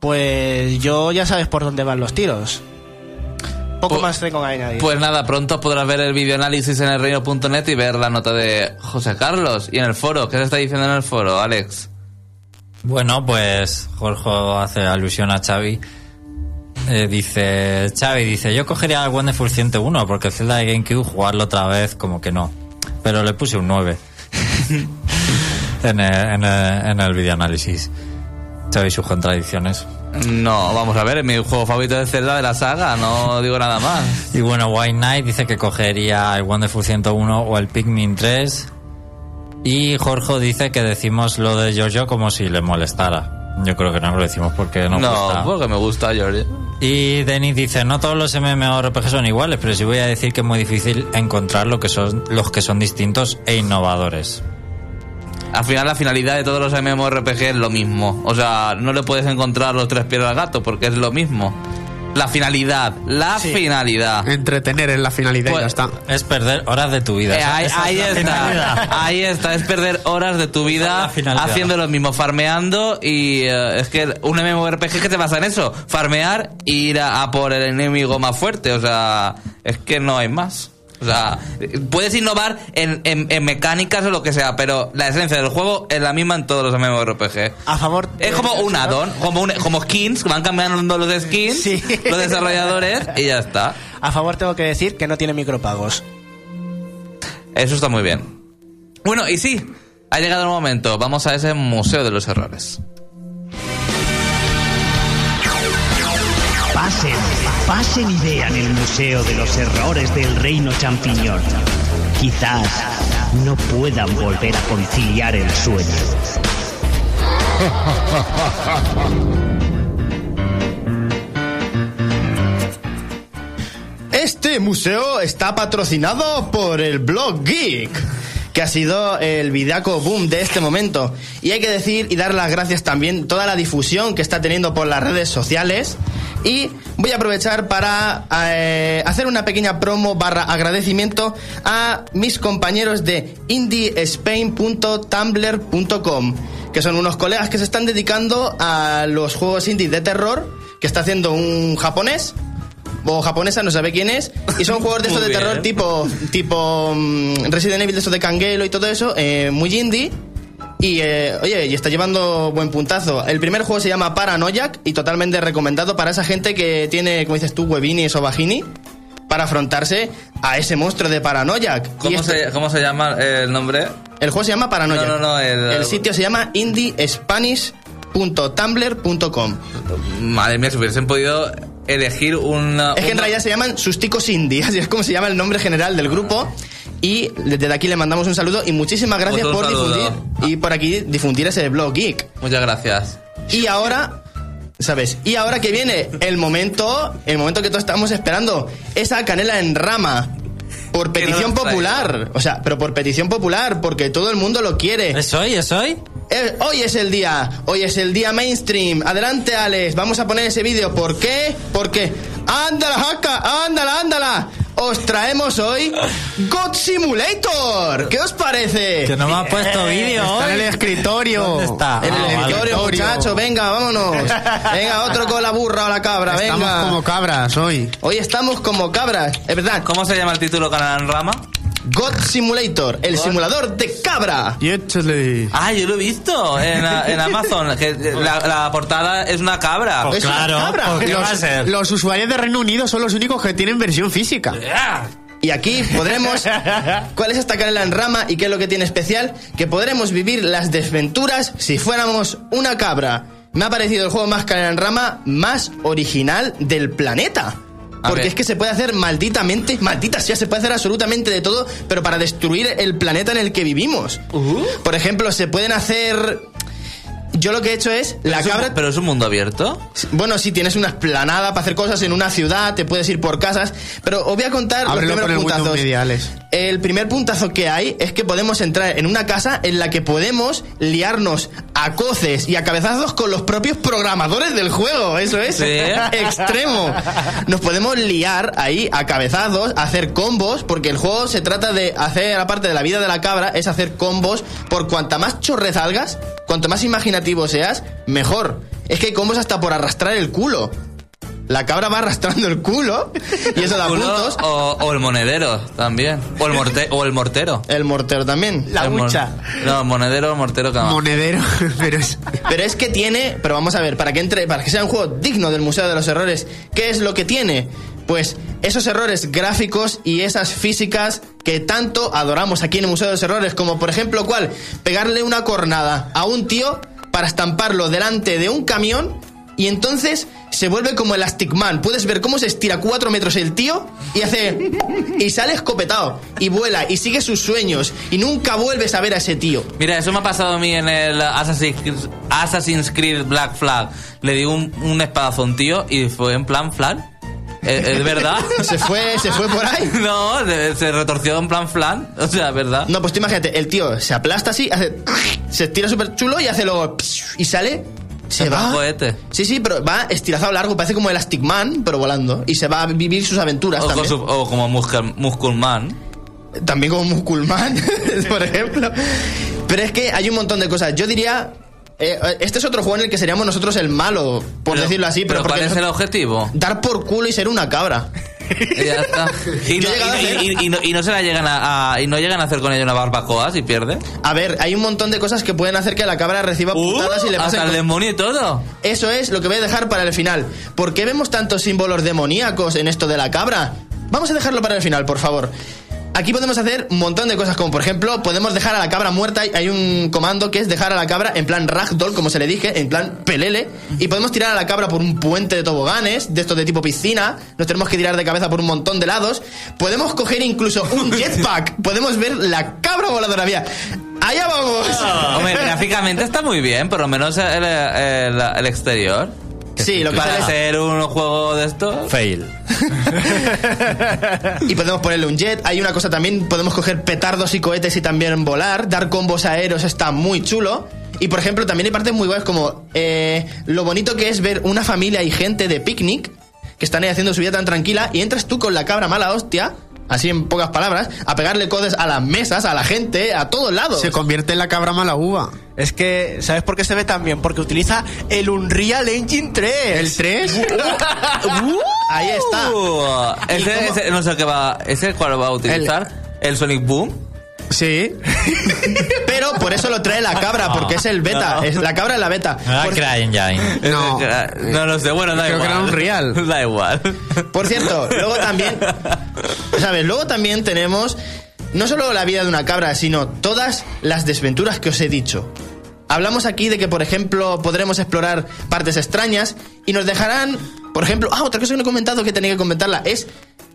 pues yo ya sabes por dónde van los tiros. Poco Pu- más tengo que añadir. Pues nada, pronto podrás ver el videoanálisis en el reino.net y ver la nota de José Carlos. Y en el foro, ¿qué se está diciendo en el foro, Alex? Bueno, pues Jorge hace alusión a Xavi. Eh, dice, Xavi dice, yo cogería el Wonderful 101 porque el Zelda de GameCube jugarlo otra vez como que no. Pero le puse un 9 en el, en el, en el videoanálisis. Xavi sus contradicciones. No, vamos a ver, es mi juego favorito de Zelda de la saga, no digo nada más. Y bueno, White Knight dice que cogería el Wonderful 101 o el Pikmin 3. Y Jorge dice que decimos lo de Jojo como si le molestara. Yo creo que no lo decimos porque no, No, gusta. porque me gusta, George. Y Denis dice, no todos los MMORPG son iguales, pero sí voy a decir que es muy difícil encontrar lo que son, los que son distintos e innovadores. Al final la finalidad de todos los MMORPG es lo mismo. O sea, no le puedes encontrar los tres pies al gato porque es lo mismo. La finalidad, la finalidad. Entretener en la finalidad y Pues- ya está. Es perder horas de tu vida. Eh, ahí, es ahí la está, finalidad. ahí está, es perder horas de tu es vida haciendo lo mismo, farmeando y eh, es que un MMORPG que te basa en eso, farmear e ir a, a por el enemigo más fuerte, o sea, es que no hay más. O sea, puedes innovar en, en- en mecánicas o lo que sea, pero la esencia del juego es la misma en todos los MMORPG. a favor. Es como un add-on, como, un- como skins, van cambiando los skins, Sí. los desarrolladores y ya está. A favor tengo que decir que no tiene micropagos. Eso está muy bien. Bueno, y sí, ha llegado el momento. Vamos a ese museo de los errores. Pasen, pasen y vean el Museo de los Errores del Reino Champiñón. Quizás no puedan volver a conciliar el sueño. Este museo está patrocinado por el blog Geek, que ha sido el vidaco boom de este momento. Y hay que decir y dar las gracias también toda la difusión que está teniendo por las redes sociales. Y voy a aprovechar para eh, hacer una pequeña promo barra agradecimiento a mis compañeros de indiespain.tumblr.com, que son unos colegas que se están dedicando a los juegos indie de terror, que está haciendo un japonés o japonesa, no sabe quién es, y son juegos de estos de terror tipo tipo mm, Resident Evil, de esos de Kangelo y todo eso, eh, muy indie. Y eh, oye, y está llevando buen puntazo. El primer juego se llama Paranoiac y totalmente recomendado para esa gente que tiene, como dices tú, Webinis o Vagini, para afrontarse a ese monstruo de Paranoiac. ¿Cómo, este- se, ¿Cómo se llama el nombre? el juego se llama Paranoia. No, no, no, el- sitio se llama indiespanish.tumblr.com. Madre mía, si hubiesen podido elegir una... Es que en realidad se llaman Susticos Indie, así es como se llama el nombre general del grupo. Y desde aquí le mandamos un saludo y muchísimas gracias Otro por saludo. difundir y por aquí difundir ese blog geek. Muchas gracias. Y ahora, ¿sabes? Y ahora que viene el momento, el momento que todos estamos esperando, esa canela en rama. Por no petición popular. O sea, pero por petición popular, porque todo el mundo lo quiere. ¿Es hoy? ¿Es hoy? Eh, Hoy es el día, hoy es el día mainstream. Adelante, Alex, vamos a poner ese vídeo. ¿Por qué? Porque. ¡Ándala, jaca! ¡Ándala, ándala! Os traemos hoy God Simulator. ¿Qué os parece? Que no me ha puesto vídeo Está en el escritorio. ¿Dónde está? En el Ah, vale. escritorio, muchacho, venga, vámonos. Venga, otro con la burra o la cabra, Estamos venga. como cabras hoy. Hoy estamos como cabras, es verdad. ¿Cómo se llama el título Canal Rama? God Simulator, el simulador de cabra. Y échale. Ah, yo lo he visto en, en Amazon. Que la, la portada es una cabra. Pues Es una claro, cabra. pues ¿qué va a Los, ser? los usuarios de Reino Unido son los únicos que tienen versión física. Y aquí podremos. ¿Cuál es esta canela en rama y qué es lo que tiene especial? Que podremos vivir las desventuras si fuéramos una cabra. me ha parecido el juego más canela en rama más original del planeta. A Porque ver. es que se puede hacer malditamente, maldita sea, se puede hacer absolutamente de todo, pero para destruir el planeta en el que vivimos. Uh. Por ejemplo, se pueden hacer... Yo lo que he hecho es... La ¿Es un- cabra... ¿Pero es un mundo abierto? Bueno, si tienes una esplanada para hacer cosas en una ciudad, te puedes ir por casas, pero os voy a contar los Ábrelo con primeros puntazos. Mediales. El primer puntazo que hay es que podemos entrar en una casa en la que podemos liarnos a coces y a cabezazos con los propios programadores del juego. Eso es Sí. extremo. Nos podemos liar ahí a cabezazos, hacer combos, porque el juego se trata de hacer, aparte de la vida de la cabra, es hacer combos por cuanta más chorrez salgas, cuanto más imaginativo seas, mejor. Es que hay combos hasta por arrastrar el culo. La cabra va arrastrando el culo y eso da puntos. O, o el monedero también. O el, morte, o el mortero. El mortero también. La El hucha. No, monedero, mortero, cama. Monedero, pero es... Pero es que tiene, pero vamos a ver, para que entre, para que sea un juego digno del Museo de los Errores, ¿qué es lo que tiene? Pues esos errores gráficos y esas físicas que tanto adoramos aquí en el Museo de los Errores, como por ejemplo, ¿cuál? Pegarle una cornada a un tío para estamparlo delante de un camión y entonces se vuelve como Elastic Man. Puedes ver cómo se estira cuatro metros el tío y hace. y sale escopetado y vuela y sigue sus sueños y nunca vuelves a ver a ese tío. Mira, eso me ha pasado a mí en el Assassin's Creed Black Flag. Le di un, un espadazo a un tío y fue en plan flan. ¿Es, es verdad? Se fue, se fue por ahí. No, se retorció en plan flan. O sea, ¿verdad? No, pues tú imagínate, el tío se aplasta así, hace, se estira súper chulo y hace luego y sale, se va. cohete. Sí, sí, pero va estirazado largo, parece como Elastic Man, pero volando. Y se va a vivir sus aventuras O, también. su- o como Muscle, Muscle Man. También como Musculman, por ejemplo. Pero es que hay un montón de cosas. Yo diría. Eh, este es otro juego en el que seríamos nosotros el malo, por Pero- decirlo así, pero, ¿Cuál porque es el objetivo? dar por culo y ser una cabra. Y ya está. Y no, y- y- y se la llegan a, a- y no llegan a hacer con ella una barbacoa si pierde. A ver, hay un montón de cosas que pueden hacer que la cabra reciba putadas y le Uh, hasta pasen el demonio y todo. Eso es lo que voy a dejar para el final. ¿Por qué vemos tantos símbolos demoníacos en esto de la cabra? Vamos a dejarlo para el final, por favor. Aquí podemos hacer un montón de cosas, como por ejemplo, podemos dejar a la cabra muerta. Hay un comando que es dejar a la cabra en plan ragdoll, como se le dije, en plan pelele. Y podemos tirar a la cabra por un puente de toboganes, de estos de tipo piscina. Nos tenemos que tirar de cabeza por un montón de lados. Podemos coger incluso un jetpack. podemos ver la cabra voladora. Mira, allá vamos. Hombre, gráficamente está muy bien, por lo menos el, el- el exterior. Sí, lo que Para hacer un juego de esto. Fail. Y podemos ponerle un jet. Hay una cosa también, podemos coger petardos y cohetes y también volar. Dar combos aéreos está muy chulo. Y por ejemplo, también hay partes muy guays como eh, lo bonito que es ver una familia y gente de picnic que están ahí haciendo su vida tan tranquila y entras tú con la cabra mala hostia, así en pocas palabras, a pegarle codes a las mesas, a la gente, a todos lados. Se convierte en la cabra mala uva. Es que, ¿sabes por qué se ve tan bien? Porque utiliza el Unreal Engine 3. ¿El 3? Ahí está. Uh, ese, ese- no sé qué va. ¿Ese cuál va a utilizar? El, Sonic Boom. Sí. Pero por eso lo trae la cabra, porque es el beta. No. Es, la cabra es la beta. Ah, Por- CryEngine. No. No lo sé, bueno, da Creo que igual. era un real. Da igual. Por cierto, luego también, ¿sabes? Luego también tenemos no solo la vida de una cabra, sino todas las desventuras que os he dicho. Hablamos aquí de que, por ejemplo, podremos explorar partes extrañas y nos dejarán, por ejemplo, ah, otra cosa que no he comentado que tenía que comentarla es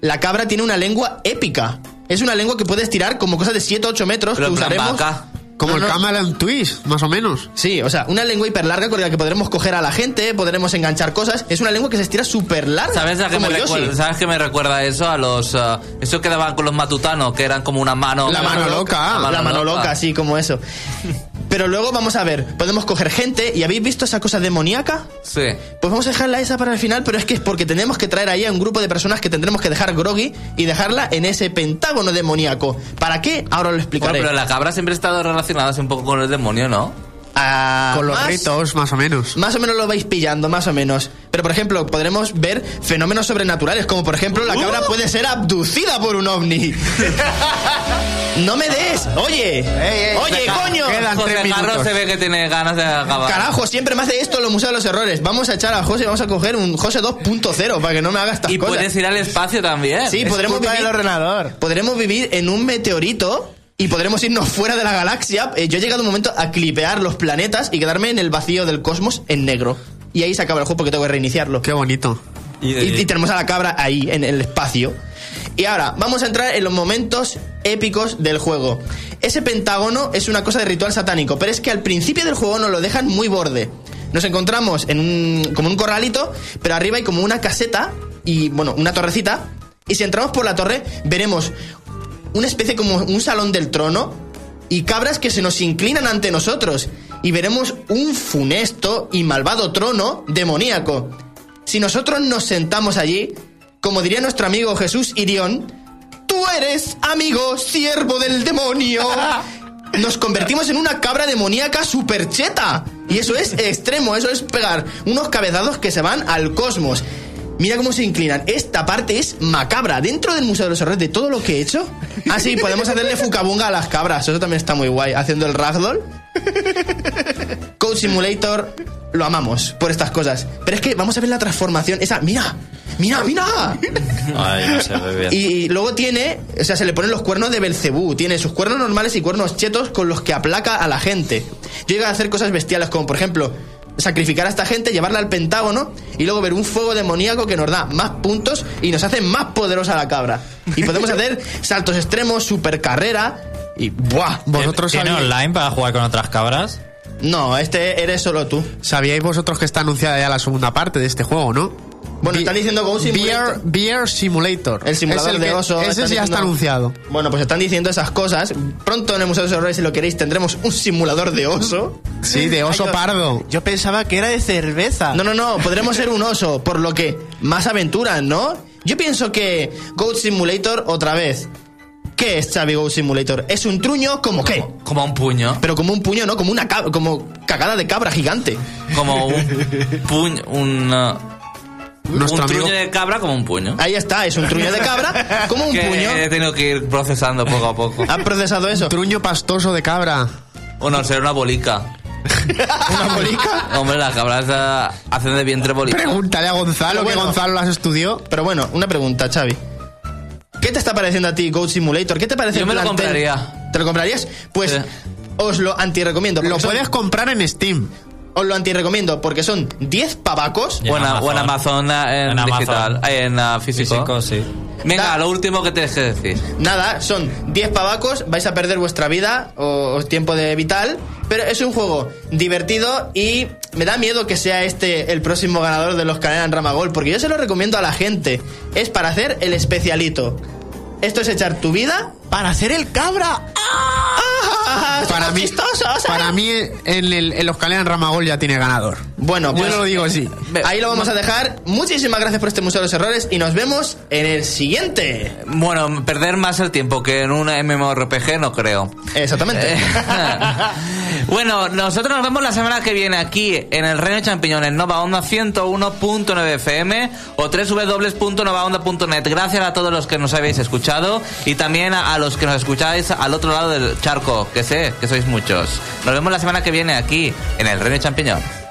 la cabra tiene una lengua épica. Es una lengua que puedes tirar como cosas de 7 8 metros Pero que usaremos. vaca. Como No, el no. Cameron Twist, más o menos. Sí, o sea, una lengua hiper larga con la que podremos coger a la gente, podremos enganchar cosas. Es una lengua que se estira súper larga. ¿Sabes a qué me recuerda? ¿Sabes qué me recuerda eso? A los. ah, eso que daban con los matutanos, que eran como una mano. La mano loca. la mano loca, así como eso. Pero luego vamos a ver, podemos coger gente y ¿habéis visto esa cosa demoníaca? Sí. Pues vamos a dejarla esa para el final, pero es que es porque tenemos que traer ahí a un grupo de personas que tendremos que dejar groggy y dejarla en ese pentágono demoníaco. ¿Para qué? Ahora lo Bueno, explicaré. pero la cabra siempre ha estado relacionada así un poco con el demonio, ¿no? Ah, Con los más- ritos, más o menos. Más o menos lo vais pillando, más o menos. Pero por ejemplo, podremos ver fenómenos sobrenaturales, como por ejemplo la cabra puede ser abducida por un ovni. no me des, oye, oye, coño. quedan José tres Carlos se ve que tiene ganas de acabar. Carajo, siempre me hace esto en los museos de los errores. Vamos a echar a José, vamos a coger un José 2.0 para que no me haga estas Y cosas. puedes ir al espacio también. Sí, podremos vivir, del ordenador. podremos vivir en un meteorito y podremos irnos fuera de la galaxia. Eh, yo he llegado un momento a clipear los planetas y quedarme en el vacío del cosmos en negro. Y ahí se acaba el juego porque tengo que reiniciarlo. Qué bonito. Y, Y, y tenemos a la cabra ahí, en el espacio. Y ahora, vamos a entrar en los momentos épicos del juego. Ese pentágono es una cosa de ritual satánico, pero es que al principio del juego nos lo dejan muy borde. Nos encontramos en un, como un corralito, pero arriba hay como una caseta y, bueno, una torrecita. Y si entramos por la torre, veremos una especie como un salón del trono y cabras que se nos inclinan ante nosotros. Y veremos un funesto y malvado trono demoníaco. Si nosotros nos sentamos allí, como diría nuestro amigo Jesús Irión, tú eres, amigo, siervo del demonio. Nos convertimos en una cabra demoníaca supercheta. Y eso es extremo, eso es pegar unos cabezados que se van al cosmos. Mira cómo se inclinan. Esta parte es macabra. Dentro del Museo de los Horrores, de todo lo que he hecho. Ah, sí, podemos hacerle fucabunga a las cabras. Eso también está muy guay. Haciendo el ragdoll. Code Simulator lo amamos por estas cosas. Pero es que vamos a ver la transformación. Esa, mira, mira, mira. Ay, no se ve bien. Y luego tiene, o sea, se le ponen los cuernos de Belcebú. Tiene sus cuernos normales y cuernos chetos con los que aplaca a la gente. Llega a hacer cosas bestiales como, por ejemplo, sacrificar a esta gente, llevarla al Pentágono y luego ver un fuego demoníaco que nos da más puntos y nos hace más poderosa la cabra. Y podemos hacer saltos extremos, super carrera y ¡buah! ¿Vosotros ¿Tiene online para jugar con otras cabras? No, este eres solo tú. sabíais vosotros que está anunciada ya la segunda parte de este juego, no? Bueno, están diciendo Go Simulator. Beer, Beer Simulator. El simulador Es de que- oso. Ese están ya está diciendo- anunciado. Bueno, pues están diciendo esas cosas. Pronto en el Museo de si lo queréis, tendremos un simulador de oso. Sí, de oso Ay, pardo. Yo pensaba que era de cerveza. No, no, no, podremos ser un oso, por lo que más aventuras, ¿no? Yo pienso que Goat Simulator otra vez. ¿Qué es Xavi Goat Simulator? Es un truño como qué? Como un puño. Pero como un puño, ¿no? Como una como cagada de cabra gigante. Como un puño. Un, uh, Nuestro un amigo- truño de cabra como un puño. Ahí está, es un truño de cabra, como un que puño. he tenido que ir procesando poco a poco. ¿Han procesado eso? Truño pastoso de cabra. O no, ser una bolica. ¿Una bolica? Hombre, las cabras eh, hacen de vientre bolica. Pregúntale a Gonzalo, bueno. que Gonzalo las estudió. Pero bueno, una pregunta, Xavi. ¿Qué te está pareciendo a ti Goat Simulator? ¿Qué te parece Yo me lo compraría. ¿Te lo comprarías? Pues Sí. os lo antirecomiendo. Lo son- puedes comprar en Steam. Os lo antirecomiendo porque son 10 pavacos. En O en, o en Amazon. Amazon en, En Amazon. digital. eh, En uh, físico. Físico, sí. Venga, Da- lo último que tienes que decir. Nada, son 10 pavacos, vais a perder vuestra vida o, o tiempo de vital, pero es un juego divertido y me da miedo que sea este el próximo ganador de los Canela en Ramagol, porque yo se lo recomiendo a la gente. Es para hacer el especialito. Esto es echar tu vida Para hacer el cabra. ¡Ah! Para mí, chistosos, ¿eh? para mí en, el, en los Calean Ramagol ya tiene ganador. Bueno, Yo pues lo digo así. ahí lo vamos a dejar. Muchísimas gracias por este Museo de los Errores y nos vemos en el siguiente. Bueno, perder más el tiempo que en un MMORPG no creo. Exactamente. Eh, bueno, nosotros nos vemos la semana que viene aquí en el Reino de Champiñones, Nova Onda 101.9 FM o www.novaonda.net. Gracias a todos los que nos habéis escuchado y también a, a los que nos escucháis al otro lado del charco, que sé que sois muchos. Nos vemos la semana que viene aquí en el Reino Champiñón.